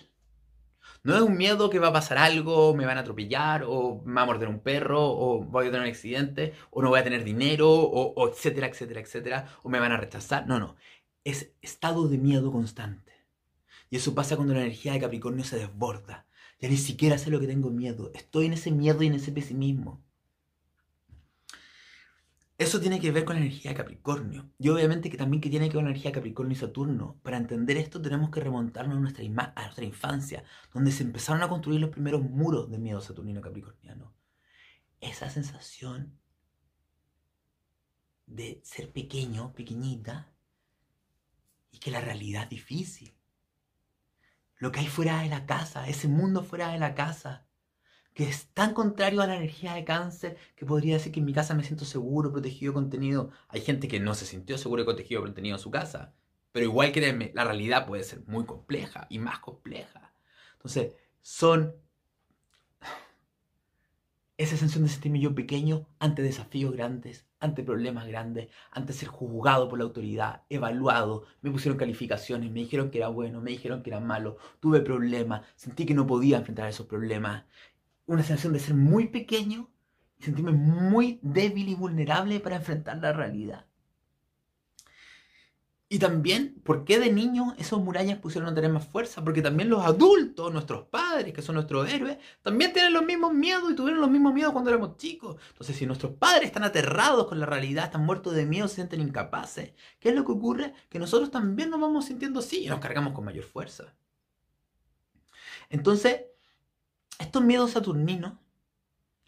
No es un miedo que va a pasar algo, me van a atropellar, o me va a morder un perro, o voy a tener un accidente, o no voy a tener dinero, o, etcétera, etcétera, etcétera, o me van a rechazar. No, no. Es estado de miedo constante. Y eso pasa cuando la energía de Capricornio se desborda. Ya ni siquiera sé lo que tengo miedo. Estoy en ese miedo y en ese pesimismo. Eso tiene que ver con la energía de Capricornio. Y obviamente que también que tiene que ver con la energía de Capricornio y Saturno. Para entender esto tenemos que remontarnos a nuestra, a nuestra infancia, donde se empezaron a construir los primeros muros de miedo saturnino capricorniano. Esa sensación de ser pequeño, pequeñita, y que la realidad es difícil. Lo que hay fuera de la casa, ese mundo fuera de la casa, que es tan contrario a la energía de cáncer que podría decir que en mi casa me siento seguro, protegido, contenido. Hay gente que no se sintió seguro y contenido, contenido en su casa. Pero igual créeme, la realidad puede ser muy compleja y más compleja. Entonces, son esa sensación de sentirme yo pequeño ante desafíos grandes, ante problemas grandes, ante ser juzgado por la autoridad, evaluado, me pusieron calificaciones, me dijeron que era bueno, me dijeron que era malo, tuve problemas, sentí que no podía enfrentar esos problemas una sensación de ser muy pequeño y sentirme muy débil y vulnerable para enfrentar la realidad. Y también, ¿por qué de niño esos murallas pusieron a tener más fuerza? Porque también los adultos, nuestros padres, que son nuestros héroes, también tienen los mismos miedos y tuvieron los mismos miedos cuando éramos chicos. Entonces, si nuestros padres están aterrados con la realidad, están muertos de miedo, se sienten incapaces, ¿qué es lo que ocurre? Que nosotros también nos vamos sintiendo así y nos cargamos con mayor fuerza. Entonces, estos miedos saturninos,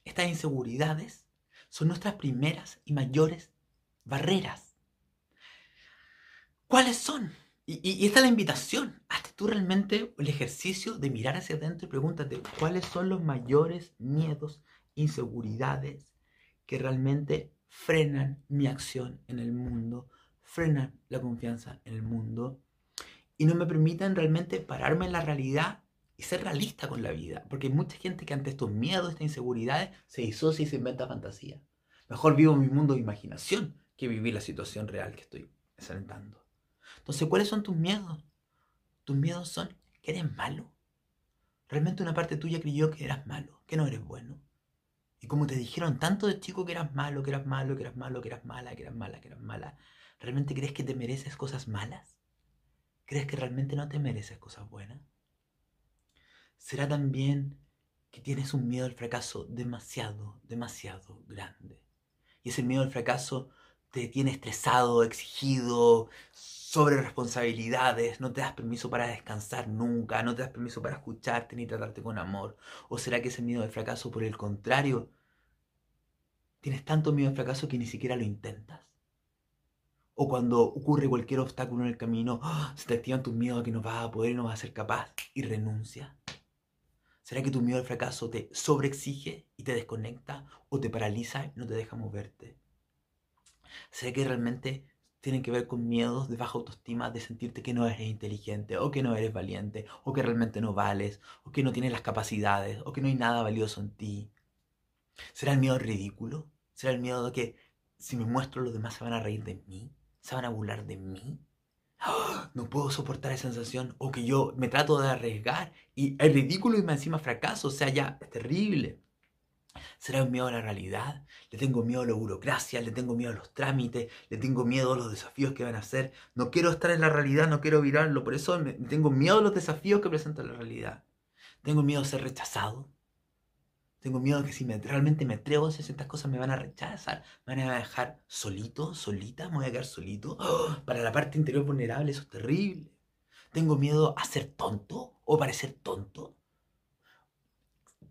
estas inseguridades, son nuestras primeras y mayores barreras. ¿Cuáles son? Y, esta es la invitación. Hazte tú realmente el ejercicio de mirar hacia adentro y pregúntate cuáles son los mayores miedos, inseguridades que realmente frenan mi acción en el mundo, frenan la confianza en el mundo y no me permiten realmente pararme en la realidad y ser realista con la vida. Porque hay mucha gente que ante estos miedos, estas inseguridades, se disocia y se inventa fantasía. Mejor vivo mi mundo de imaginación que vivir la situación real que estoy enfrentando. Entonces, ¿cuáles son tus miedos? Tus miedos son que eres malo. Realmente una parte tuya creyó que eras malo, que no eres bueno. Y como te dijeron tanto de chico que eras malo, que eras malo, que eras malo, que eras mala, que eras mala, que eras mala, ¿realmente crees que te mereces cosas malas? ¿Crees que realmente no te mereces cosas buenas? Será también que tienes un miedo al fracaso demasiado, demasiado grande. Y ese miedo al fracaso te tiene estresado, exigido, sobre responsabilidades, no te das permiso para descansar nunca, no te das permiso para escucharte ni tratarte con amor. ¿O será que ese miedo al fracaso, por el contrario, tienes tanto miedo al fracaso que ni siquiera lo intentas? O cuando ocurre cualquier obstáculo en el camino, ¡ah! se te activan tus miedos a que no vas a poder y no vas a ser capaz y renuncia. ¿Será que tu miedo al fracaso te sobreexige y te desconecta o te paraliza y no te deja moverte? ¿Será que realmente tienen que ver con miedos de baja autoestima, de sentirte que no eres inteligente o que no eres valiente o que realmente no vales o que no tienes las capacidades o que no hay nada valioso en ti? ¿Será el miedo ridículo? ¿Será el miedo de que si me muestro los demás se van a reír de mí? ¿Se van a burlar de mí? no puedo soportar esa sensación o que yo me trato de arriesgar y es ridículo y me encima fracaso, o sea, ya es terrible. ¿Será un miedo a la realidad? Le tengo miedo a la burocracia, le tengo miedo a los trámites, le tengo miedo a los desafíos que van a hacer. No quiero estar en la realidad, no quiero virarlo, por eso me, tengo miedo a los desafíos que presenta la realidad. Tengo miedo a ser rechazado. Tengo miedo a que si me, realmente me atrevo a hacer ciertas cosas me van a rechazar, me van a dejar solito, solita, me voy a quedar solito. Para la parte interior vulnerable eso es terrible. Tengo miedo a ser tonto o parecer tonto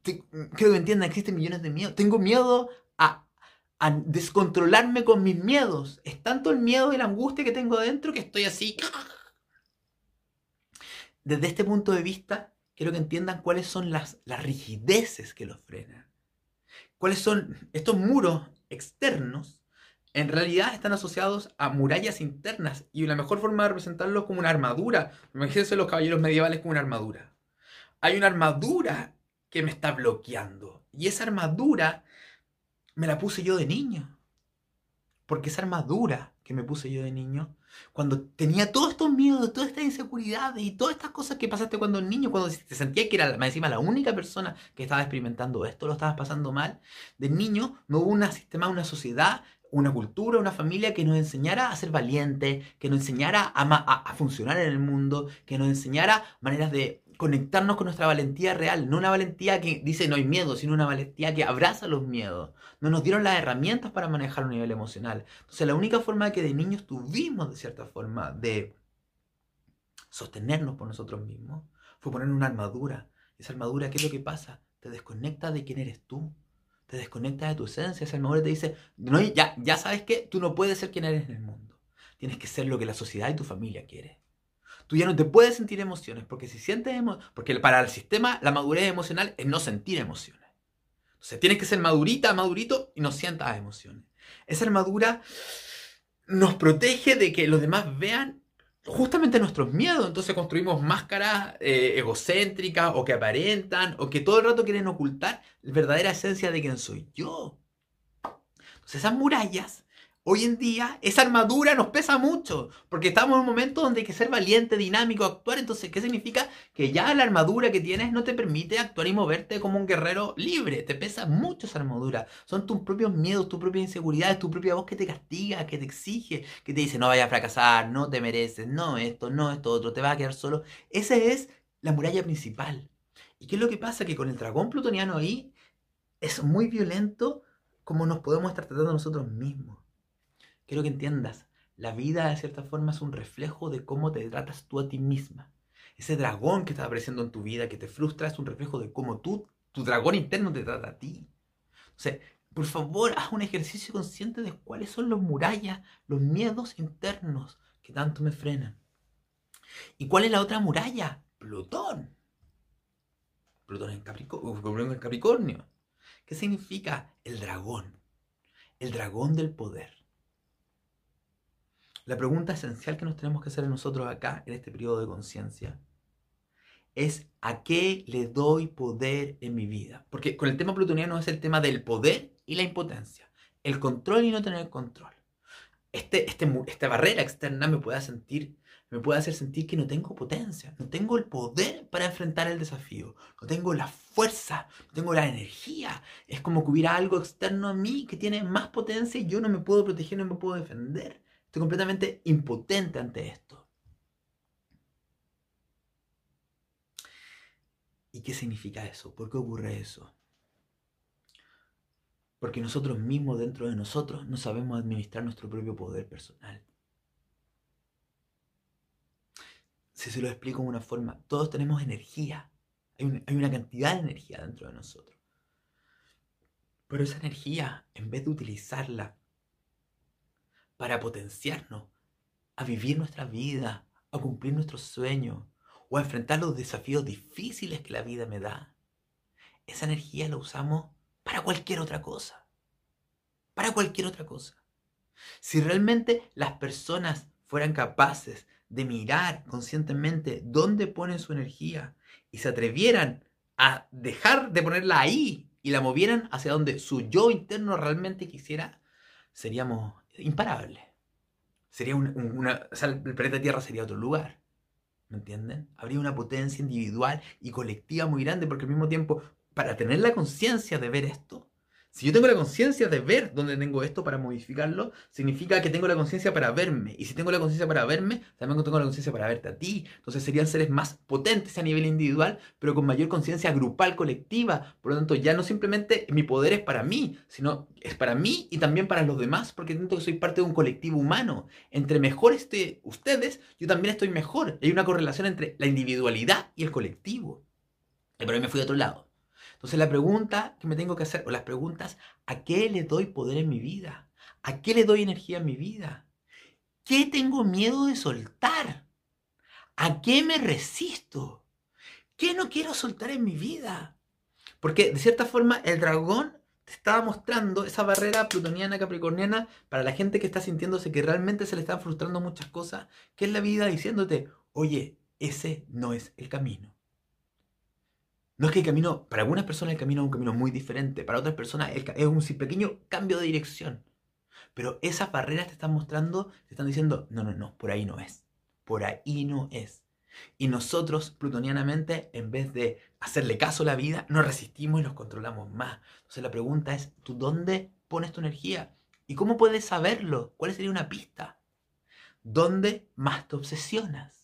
creo que entiendan, existen millones de miedos. Tengo miedo a, a, descontrolarme con mis miedos. Es tanto el miedo y la angustia que tengo dentro que estoy así. Desde este punto de vista, quiero que entiendan cuáles son las, rigideces que los frenan. Cuáles son estos muros externos. En realidad están asociados a murallas internas y la mejor forma de representarlos como una armadura. Imagínense los caballeros medievales como una armadura. Hay una armadura que me está bloqueando. Y esa armadura me la puse yo de niño. Porque esa armadura que me puse yo de niño, cuando tenía todos estos miedos, todas estas inseguridades y todas estas cosas que pasaste cuando niño, cuando te sentía que era encima la única persona que estaba experimentando esto, lo estabas pasando mal, de niño no hubo un sistema, una sociedad, una cultura, una familia que nos enseñara a ser valiente, que nos enseñara a, a funcionar en el mundo, que nos enseñara maneras de conectarnos con nuestra valentía real, no una valentía que dice no hay miedo, sino una valentía que abraza los miedos. No nos dieron las herramientas para manejar un nivel emocional. Entonces la única forma que de niños tuvimos de cierta forma de sostenernos por nosotros mismos fue poner una armadura. Esa armadura, ¿qué es lo que pasa? Te desconecta de quién eres tú. Te desconecta de tu esencia. Esa armadura te dice, no, ya, ya sabes que tú no puedes ser quien eres en el mundo. Tienes que ser lo que la sociedad y tu familia quiere. Tú ya no te puedes sentir emociones, porque si sientes porque para el sistema la madurez emocional es no sentir emociones. Entonces tienes que ser madurita, madurito y no sientas emociones. Esa armadura nos protege de que los demás vean justamente nuestros miedos. Entonces construimos máscaras eh, egocéntricas o que aparentan o que todo el rato quieren ocultar la verdadera esencia de quién soy yo. Entonces esas murallas Hoy en día esa armadura nos pesa mucho, porque estamos en un momento donde hay que ser valiente, dinámico, actuar. Entonces, ¿qué significa? Que ya la armadura que tienes no te permite actuar y moverte como un guerrero libre. Te pesa mucho esa armadura. Son tus propios miedos, tus propias inseguridades, tu propia voz que te castiga, que te exige, que te dice no vayas a fracasar, no te mereces, no esto, no esto otro, te vas a quedar solo. Esa es la muralla principal. ¿Y qué es lo que pasa? Que con el dragón plutoniano ahí es muy violento como nos podemos estar tratando nosotros mismos. Quiero que entiendas, la vida de cierta forma es un reflejo de cómo te tratas tú a ti misma. Ese dragón que está apareciendo en tu vida, que te frustra, es un reflejo de cómo tú, tu dragón interno te trata a ti. O sea, por favor, haz un ejercicio consciente de cuáles son los murallas, los miedos internos que tanto me frenan. ¿Y cuál es la otra muralla? Plutón. Plutón. En Capricornio. ¿Qué significa el dragón? El dragón del poder. La pregunta esencial que nos tenemos que hacer nosotros acá, en este periodo de conciencia, es ¿a qué le doy poder en mi vida? Porque con el tema plutoniano es el tema del poder y la impotencia, el control y no tener control. Este, este, esta barrera externa me puede, sentir, me puede hacer sentir que no tengo potencia, no tengo el poder para enfrentar el desafío, no tengo la fuerza, no tengo la energía. Es como que hubiera algo externo a mí que tiene más potencia y yo no me puedo proteger, no me puedo defender. Estoy completamente impotente ante esto. ¿Y qué significa eso? ¿Por qué ocurre eso? Porque nosotros mismos dentro de nosotros no sabemos administrar nuestro propio poder personal. Si se lo explico de una forma, todos tenemos energía. Hay, hay una cantidad de energía dentro de nosotros. Pero esa energía, en vez de utilizarla para potenciarnos a vivir nuestra vida, a cumplir nuestros sueños o a enfrentar los desafíos difíciles que la vida me da. Esa energía la usamos para cualquier otra cosa. Para cualquier otra cosa. Si realmente las personas fueran capaces de mirar conscientemente dónde ponen su energía y se atrevieran a dejar de ponerla ahí y la movieran hacia donde su yo interno realmente quisiera, seríamos imparable. Sería una, el planeta Tierra sería otro lugar. ¿Me entienden? Habría una potencia individual y colectiva muy grande porque al mismo tiempo, para tener la conciencia de ver esto, Si yo tengo la conciencia de ver dónde tengo esto para modificarlo, significa que tengo la conciencia para verme. Y si tengo la conciencia para verme, también tengo la conciencia para verte a ti. Entonces serían seres más potentes a nivel individual, pero con mayor conciencia grupal, colectiva. Por lo tanto, ya no simplemente mi poder es para mí, sino es para mí y también para los demás, porque siento que soy parte de un colectivo humano. Entre mejor esté ustedes, yo también estoy mejor. Hay una correlación entre la individualidad y el colectivo. Pero ahí me fui a otro lado. Entonces la pregunta que me tengo que hacer, o las preguntas, ¿a qué le doy poder en mi vida? ¿A qué le doy energía en mi vida? ¿Qué tengo miedo de soltar? ¿A qué me resisto? ¿Qué no quiero soltar en mi vida? Porque de cierta forma el dragón te estaba mostrando esa barrera plutoniana capricorniana para la gente que está sintiéndose que realmente se le están frustrando muchas cosas, que es la vida diciéndote, oye, ese no es el camino. No es que el camino, para algunas personas el camino es un camino muy diferente, para otras personas es un pequeño cambio de dirección. Pero esas barreras te están mostrando, te están diciendo, no, no, no, por ahí no es. Por ahí no es. Y nosotros, plutonianamente, en vez de hacerle caso a la vida, nos resistimos y nos controlamos más. Entonces la pregunta es, ¿tú dónde pones tu energía? ¿Y cómo puedes saberlo? ¿Cuál sería una pista? ¿Dónde más te obsesionas?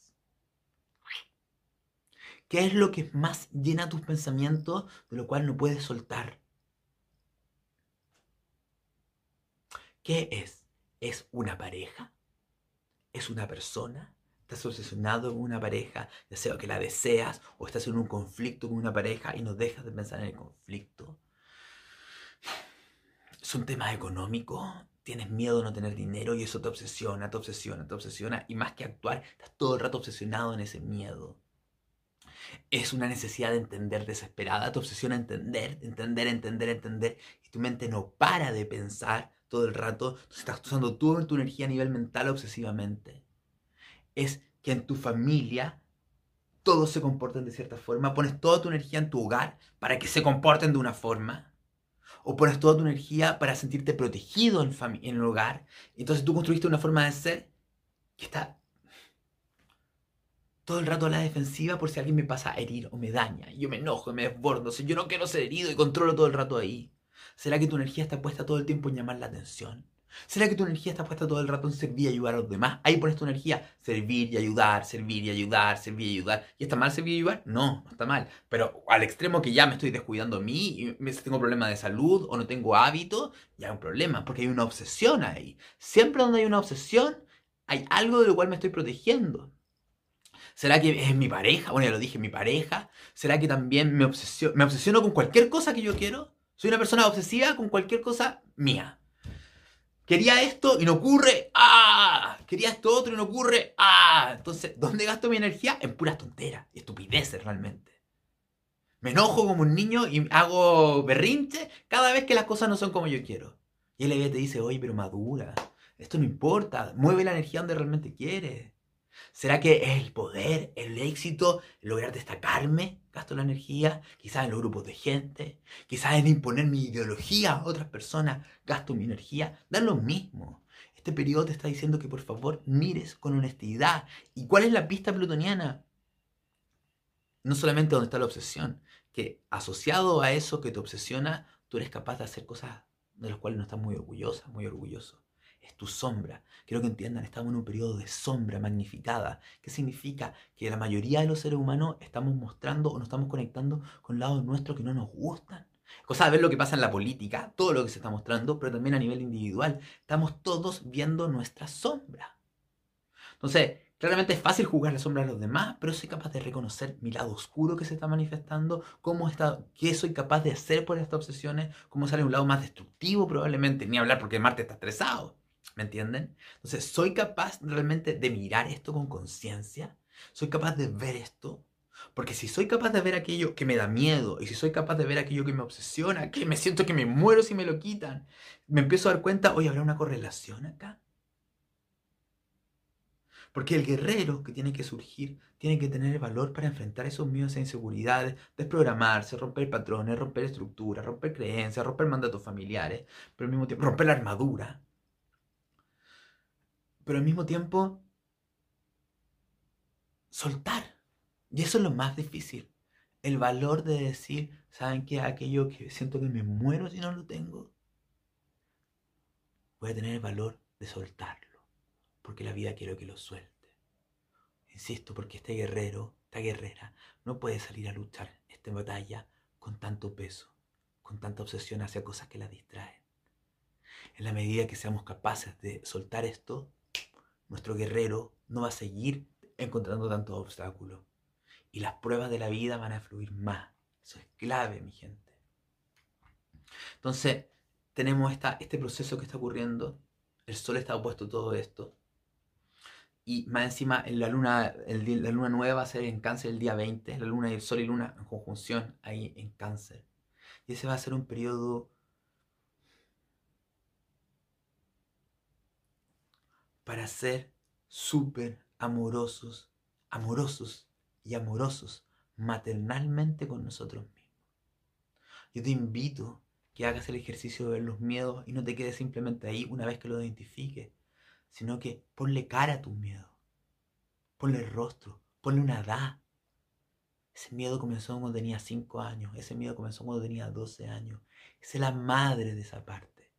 ¿Qué es lo que más llena tus pensamientos de lo cual no puedes soltar? ¿Qué es? ¿Es una pareja? ¿Es una persona? ¿Estás obsesionado con una pareja, ya sea que la deseas o estás en un conflicto con una pareja y no dejas de pensar en el conflicto? ¿Es un tema económico? Tienes miedo de no tener dinero y eso te obsesiona, te obsesiona, te obsesiona y más que actuar, estás todo el rato obsesionado en ese miedo. Es una necesidad de entender desesperada, te obsesiona entender, entender, entender, entender, y tu mente no para de pensar todo el rato, entonces estás usando toda tu energía a nivel mental obsesivamente. Es que en tu familia todos se comporten de cierta forma, pones toda tu energía en tu hogar para que se comporten de una forma, o pones toda tu energía para sentirte protegido en, en el hogar, entonces tú construiste una forma de ser que está todo el rato a la defensiva por si alguien me pasa a herir o me daña. Yo me enojo, me desbordo. Si yo no quiero ser herido y controlo todo el rato ahí. ¿Será que tu energía está puesta todo el tiempo en llamar la atención? ¿Será que tu energía está puesta todo el rato en servir y ayudar a los demás? Ahí pones tu energía, servir y ayudar, servir y ayudar, servir y ayudar. ¿Y está mal servir y ayudar? No, no está mal. Pero al extremo que ya me estoy descuidando a mí, y tengo problemas de salud o no tengo hábito, ya hay un problema, porque hay una obsesión ahí. Siempre donde hay una obsesión, hay algo de lo cual me estoy protegiendo. ¿Será que es mi pareja? Bueno, ya lo dije, mi pareja. ¿Será que también me obsesiono, con cualquier cosa que yo quiero? Soy una persona obsesiva con cualquier cosa mía. Quería esto y no ocurre. ¡Ah! Quería esto otro y no ocurre. ¡Ah! Entonces, ¿dónde gasto mi energía? En puras tonteras y estupideces realmente. Me enojo como un niño y hago berrinche cada vez que las cosas no son como yo quiero. Y el te dice, oye, pero madura. Esto no importa. Mueve la energía donde realmente quieres. ¿Será que es el poder, el éxito, lograr destacarme? Gasto la energía, quizás en los grupos de gente, quizás en imponer mi ideología a otras personas, gasto mi energía, da lo mismo. Este periodo te está diciendo que por favor mires con honestidad. ¿Y cuál es la pista plutoniana? No solamente donde está la obsesión, que asociado a eso que te obsesiona, tú eres capaz de hacer cosas de las cuales no estás muy orgullosa, muy orgulloso es tu sombra. Quiero que entiendan, estamos en un periodo de sombra magnificada. ¿Qué significa? Que la mayoría de los seres humanos estamos mostrando o nos estamos conectando con lados nuestros que no nos gustan. Cosa de ver lo que pasa en la política, todo lo que se está mostrando, pero también a nivel individual. Estamos todos viendo nuestra sombra. Entonces, claramente es fácil jugar la sombra a los demás, pero soy capaz de reconocer mi lado oscuro que se está manifestando, cómo está, qué soy capaz de hacer por estas obsesiones, cómo sale un lado más destructivo probablemente, ni hablar porque Marte está estresado. ¿Me entienden? Entonces, ¿soy capaz realmente de mirar esto con conciencia? ¿Soy capaz de ver esto? Porque si soy capaz de ver aquello que me da miedo y si soy capaz de ver aquello que me obsesiona, que me siento que me muero si me lo quitan, me empiezo a dar cuenta, oye, ¿habrá una correlación acá? Porque el guerrero que tiene que surgir tiene que tener el valor para enfrentar esos miedos e inseguridades, desprogramarse, romper patrones, romper estructuras, romper creencias, romper mandatos familiares, pero al mismo tiempo romper la armadura pero al mismo tiempo soltar. Y eso es lo más difícil. el valor de decir, ¿saben qué? Aquello que siento que me muero si no lo tengo, voy a tener el valor de soltarlo, porque la vida quiero que lo suelte. Insisto, porque este guerrero, esta guerrera, no puede salir a luchar esta batalla con tanto peso, con tanta obsesión hacia cosas que la distraen. En la medida que seamos capaces de soltar esto, nuestro guerrero no va a seguir encontrando tantos obstáculos. Y las pruebas de la vida van a fluir más. Eso es clave, mi gente. Entonces, tenemos esta, este proceso que está ocurriendo. El sol está opuesto a todo esto. Y más encima, la luna, la luna nueva va a ser en cáncer el día 20. La luna y el sol y luna en conjunción ahí en cáncer. Y ese va a ser un periodo para ser súper amorosos, amorosos y amorosos maternalmente con nosotros mismos. Yo te invito que hagas el ejercicio de ver los miedos y no te quedes simplemente ahí una vez que lo identifiques, sino que ponle cara a tu miedo, ponle rostro, ponle una edad. Ese miedo comenzó cuando tenía 5 años, ese miedo comenzó cuando tenía 12 años. Es la madre de esa parte.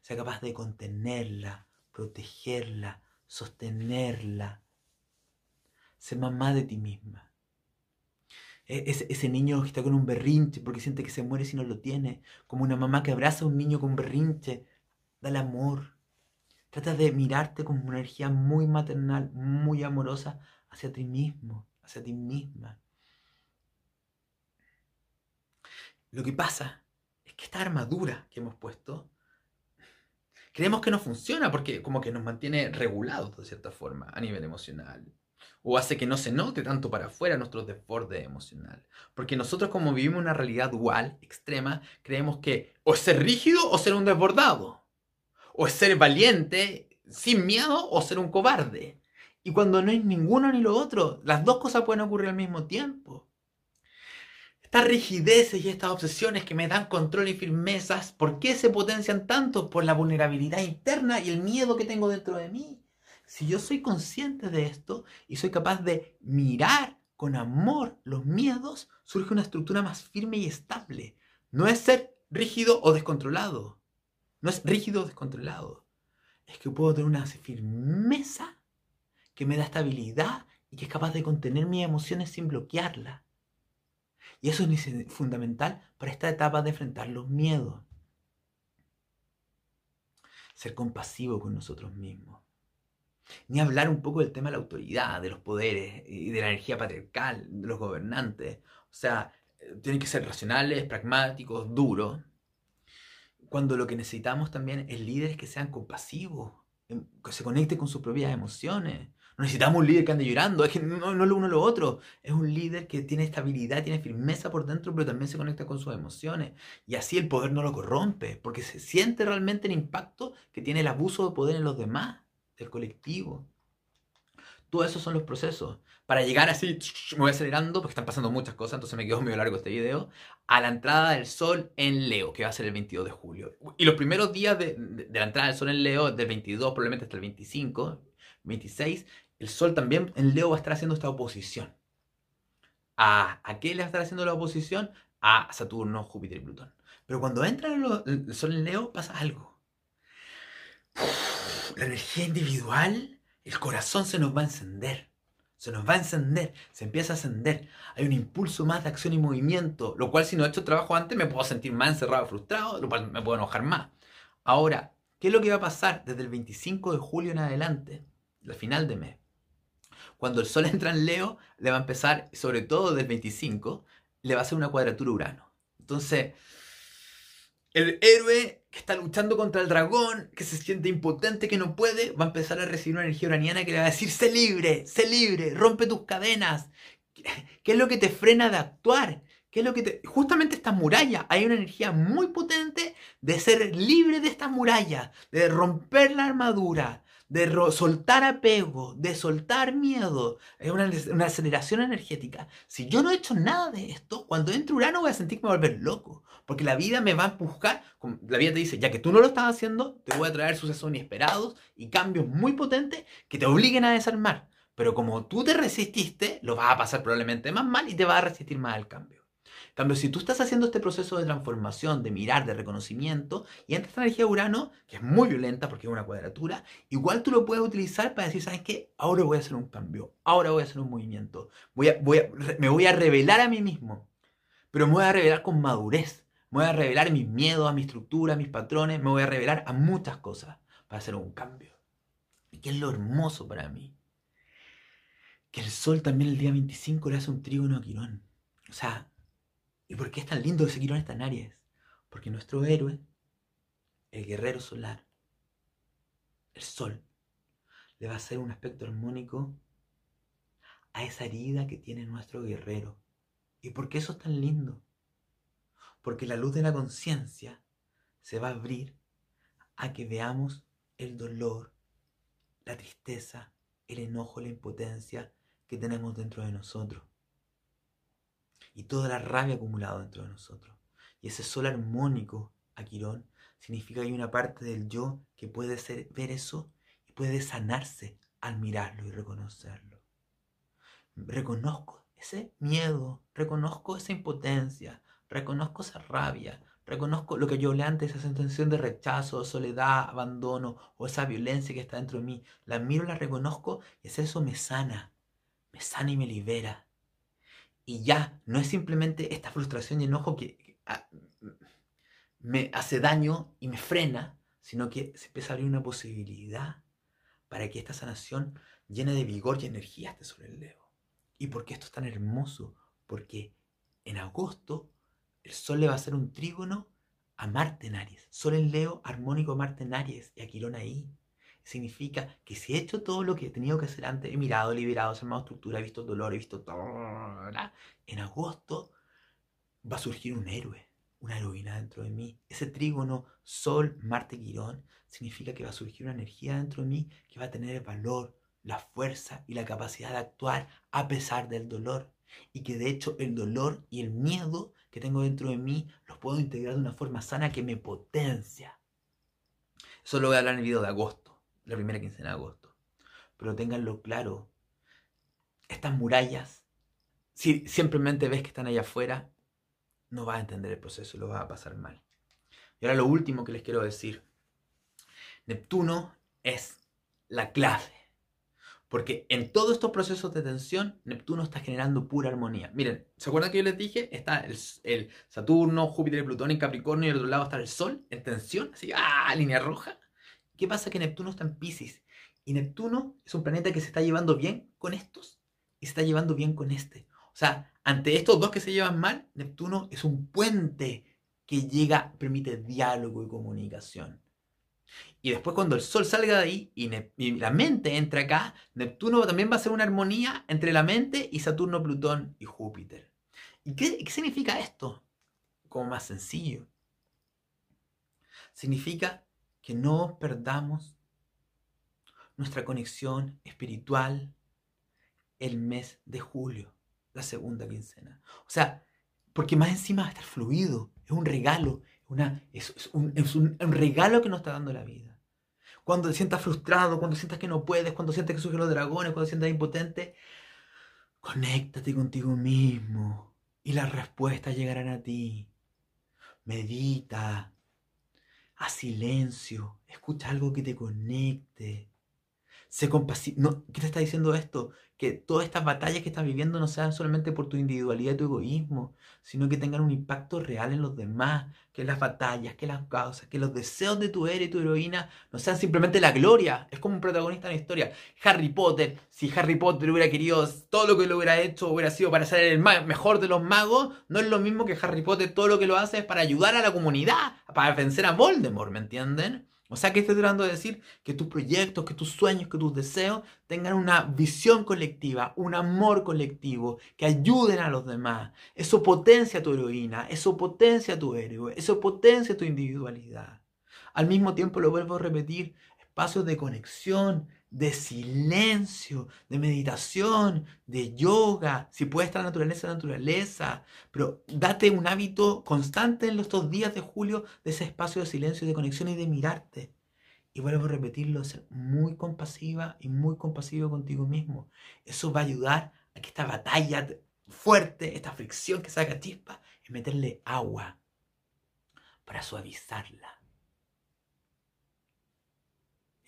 Sea capaz de contenerla, protegerla, sostenerla, ser mamá de ti misma. E, ese, ese, niño que está con un berrinche porque siente que se muere si no lo tiene, como una mamá que abraza a un niño con un berrinche, dale amor. Trata de mirarte con una energía muy maternal, muy amorosa hacia ti mismo, hacia ti misma. Lo que pasa es que esta armadura que hemos puesto creemos que no funciona porque como que nos mantiene regulados de cierta forma a nivel emocional. O hace que no se note tanto para afuera nuestro desborde emocional. Porque nosotros como vivimos una realidad dual, extrema, creemos que o es ser rígido o ser un desbordado. O es ser valiente, sin miedo, o ser un cobarde. Y cuando no hay ninguno ni lo otro, las dos cosas pueden ocurrir al mismo tiempo. Estas rigideces y estas obsesiones que me dan control y firmezas, ¿por qué se potencian tanto? Por la vulnerabilidad interna y el miedo que tengo dentro de mí. Si yo soy consciente de esto y soy capaz de mirar con amor los miedos, surge una estructura más firme y estable. No es ser rígido o descontrolado. No es rígido o descontrolado. Es que puedo tener una firmeza que me da estabilidad y que es capaz de contener mis emociones sin bloquearlas. Y eso es fundamental para esta etapa de enfrentar los miedos. Ser compasivo con nosotros mismos. Ni hablar un poco del tema de la autoridad, de los poderes y de la energía patriarcal, de los gobernantes. O sea, eh, tienen que ser racionales, pragmáticos, duros. Cuando lo que necesitamos también es líderes que sean compasivos, em, que se conecten con sus propias emociones, necesitamos un líder que ande llorando, es que no, no lo uno lo otro. Es un líder que tiene estabilidad, tiene firmeza por dentro, pero también se conecta con sus emociones. Y así el poder no lo corrompe, porque se siente realmente el impacto que tiene el abuso de poder en los demás, del colectivo. Todos esos son los procesos. Para llegar así, me voy acelerando porque están pasando muchas cosas, entonces me quedo medio largo este video, a la entrada del sol en Leo, que va a ser el 22 de julio. Y los primeros días de la entrada del sol en Leo, del 22 probablemente hasta el 25, 26, el Sol también en Leo va a estar haciendo esta oposición. ¿A, ¿A qué le va a estar haciendo la oposición? A Saturno, Júpiter y Plutón. Pero cuando entra el Sol en Leo pasa algo. la energía individual, el corazón se nos va a encender. Se nos va a encender, se empieza a encender. Hay un impulso más de acción y movimiento, lo cual si no he hecho trabajo antes me puedo sentir más encerrado, frustrado, lo cual me puedo enojar más. Ahora, ¿qué es lo que va a pasar desde el 25 de julio en adelante? la final de mes. Cuando el Sol entra en Leo, le va a empezar, sobre todo del 25, le va a hacer una cuadratura Urano. Entonces, el héroe que está luchando contra el dragón, que se siente impotente, que no puede, va a empezar a recibir una energía uraniana que le va a decir, sé libre, sé libre, rompe tus cadenas. ¿Qué es lo que te frena de actuar? ¿Qué es lo que te... Justamente esta muralla, hay una energía muy potente de ser libre de estas murallas, de romper la armadura, de soltar apego, de soltar miedo, es una, una, aceleración energética. Si yo no he hecho nada de esto, cuando entre Urano voy a sentir que me voy a volver loco, porque la vida me va a empujar, la vida te dice, ya que tú no lo estás haciendo, te voy a traer sucesos inesperados y cambios muy potentes que te obliguen a desarmar. Pero como tú te resististe, lo vas a pasar probablemente más mal y te vas a resistir más al cambio. Si tú estás haciendo este proceso de transformación, de mirar, de reconocimiento, y entra esta energía de Urano, que es muy violenta porque es una cuadratura, igual tú lo puedes utilizar para decir, ¿sabes qué? Ahora voy a hacer un cambio, ahora voy a hacer un movimiento, voy a, voy me voy a revelar a mí mismo, pero me voy a revelar con madurez, me voy a revelar mis miedos, a mi estructura, a mis patrones, me voy a revelar a muchas cosas para hacer un cambio. ¿Y qué es lo hermoso para mí? Que el Sol también el día 25 le hace un trígono a Quirón. O sea, ¿Y por qué es tan lindo ese Quirón está en Aries? Porque nuestro héroe, el guerrero solar, el sol, le va a hacer un aspecto armónico a esa herida que tiene nuestro guerrero. ¿Y por qué eso es tan lindo? Porque la luz de la conciencia se va a abrir a que veamos el dolor, la tristeza, el enojo, la impotencia que tenemos dentro de nosotros y toda la rabia acumulada dentro de nosotros. Y ese sol armónico, Aquirón, significa que hay una parte del yo que puede ver eso y puede sanarse al mirarlo y reconocerlo. Reconozco ese miedo, reconozco esa impotencia, reconozco esa rabia, reconozco lo que yo hablé antes, esa sensación de rechazo, soledad, abandono o esa violencia que está dentro de mí. La miro, la reconozco y eso me sana, me sana y me libera y ya, no es simplemente esta frustración y enojo que, ah, me hace daño y me frena, sino que se empieza a abrir una posibilidad para que esta sanación llene de vigor y energía esté sobre el Leo. ¿Y por qué esto es tan hermoso? Porque en agosto el Sol le va a hacer un trígono a Marte en Aries. Sol en Leo, armónico Marte en Aries y a Quirón ahí significa que si he hecho todo lo que he tenido que hacer antes, he mirado, liberado, he armado estructura, he visto dolor, he visto todo, en agosto va a surgir un héroe, una heroína dentro de mí. Ese trígono Sol, Marte, Quirón significa que va a surgir una energía dentro de mí que va a tener el valor, la fuerza y la capacidad de actuar a pesar del dolor. Y que de hecho el dolor y el miedo que tengo dentro de mí los puedo integrar de una forma sana que me potencia. Eso lo voy a hablar en el video de agosto la primera quincena de agosto. Pero ténganlo claro, estas murallas, si simplemente ves que están allá afuera, no vas a entender el proceso lo vas a pasar mal. Y ahora lo último que les quiero decir. Neptuno es la clave. Porque en todos estos procesos de tensión, Neptuno está generando pura armonía. Miren, ¿se acuerdan que yo les dije? Está el, el Saturno, Júpiter y Plutón en Capricornio y al otro lado está el Sol en tensión, así, ¡ah! Línea roja. ¿Qué pasa? Que Neptuno está en Pisces. Y Neptuno es un planeta que se está llevando bien con estos y se está llevando bien con este. O sea, ante estos dos que se llevan mal, Neptuno es un puente que llega, permite diálogo y comunicación. Y después cuando el Sol salga de ahí y, la mente entra acá, Neptuno también va a ser una armonía entre la mente y Saturno, Plutón y Júpiter. ¿Y qué significa esto? Como más sencillo. Significa que no perdamos nuestra conexión espiritual el mes de julio, la segunda quincena. O sea, porque más encima va a estar fluido, es un regalo, una, es, un, regalo que nos está dando la vida. Cuando te sientas frustrado, cuando sientas que no puedes, cuando sientas que surgen los dragones, cuando sientas impotente, conéctate contigo mismo y las respuestas llegarán a ti. Medita, a silencio, escucha algo que te conecte. Compasivo. No, ¿Qué te está diciendo esto? Que todas estas batallas que estás viviendo no sean solamente por tu individualidad y tu egoísmo, sino que tengan un impacto real en los demás. Que las batallas, que las causas, que los deseos de tu héroe y tu heroína no sean simplemente la gloria. Es como un protagonista en la historia. Harry Potter, si Harry Potter hubiera querido todo lo que lo hubiera hecho, hubiera sido para ser el mejor de los magos, no es lo mismo que Harry Potter todo lo que lo hace es para ayudar a la comunidad, para vencer a Voldemort, ¿me entienden? O sea, que estoy tratando de decir que tus proyectos, que tus sueños, que tus deseos tengan una visión colectiva, un amor colectivo, que ayuden a los demás. Eso potencia tu heroína, eso potencia tu héroe, eso potencia tu individualidad. Al mismo tiempo, lo vuelvo a repetir, espacios de conexión, de silencio, de meditación, de yoga, si puede estar naturaleza, naturaleza, pero date un hábito constante en estos días de julio de ese espacio de silencio, de conexión y de mirarte. Y vuelvo a repetirlo, ser muy compasiva y muy compasivo contigo mismo. Eso va a ayudar a que esta batalla fuerte, esta fricción que saca chispa, es meterle agua para suavizarla.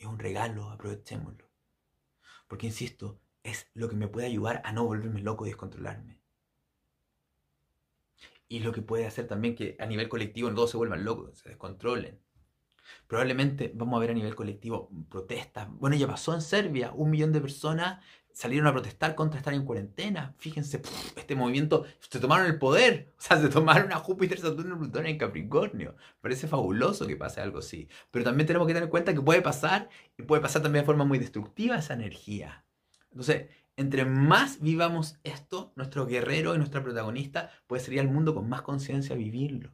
Es un regalo, aprovechémoslo. Porque, insisto, es lo que me puede ayudar a no volverme loco y descontrolarme. Y lo que puede hacer también que a nivel colectivo no todos se vuelvan locos, se descontrolen. Probablemente vamos a ver a nivel colectivo protestas. Bueno, ya pasó en Serbia, un millón de personas salieron a protestar contra estar en cuarentena. Fíjense, este movimiento, se tomaron el poder. O sea, se tomaron a Júpiter, Saturno y Plutón en Capricornio. Parece fabuloso que pase algo así. Pero también tenemos que tener en cuenta que puede pasar y puede pasar también de forma muy destructiva esa energía. Entonces, entre más vivamos esto, nuestro guerrero y nuestra protagonista puede salir al mundo con más conciencia vivirlo.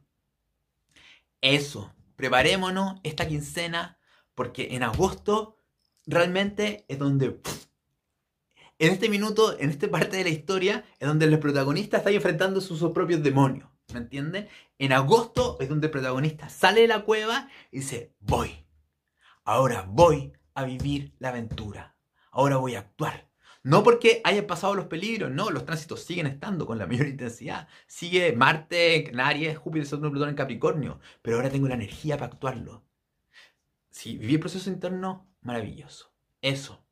Eso, preparémonos esta quincena porque en agosto realmente es donde en este minuto, en esta parte de la historia, es donde el protagonista está enfrentando sus, sus propios demonios. ¿Me entienden? En agosto es donde el protagonista sale de la cueva y dice, voy. Ahora voy a vivir la aventura. Ahora voy a actuar. No porque hayan pasado los peligros, no, los tránsitos siguen estando con la mayor intensidad. Sigue Marte en Aries, Júpiter, Saturno, Plutón Capricornio, pero ahora tengo la energía para actuarlo. Si viví el proceso interno, maravilloso. Eso.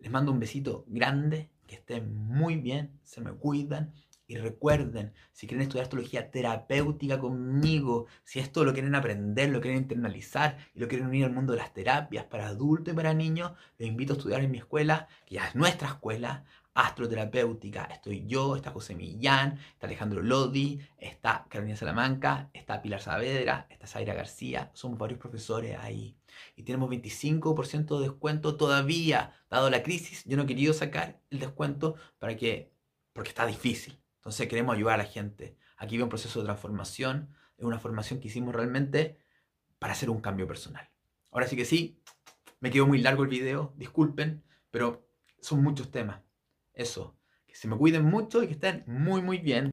Les mando un besito grande, que estén muy bien, se me cuidan. Y recuerden, si quieren estudiar astrología terapéutica conmigo, si esto lo quieren aprender, lo quieren internalizar y lo quieren unir al mundo de las terapias para adultos y para niños, les invito a estudiar en mi escuela, que ya es nuestra escuela, astroterapéutica. Estoy yo, está José Millán, está Alejandro Lodi, está Carolina Salamanca, está Pilar Saavedra, está Zaira García. Somos varios profesores ahí. Y tenemos 25% de descuento todavía. Dado la crisis, yo no he querido sacar el descuento para que, porque está difícil. Entonces queremos ayudar a la gente. Aquí veo un proceso de transformación. Es una formación que hicimos realmente para hacer un cambio personal. Ahora sí que sí, me quedó muy largo el video, disculpen, pero son muchos temas. Eso, que se me cuiden mucho y que estén muy muy bien.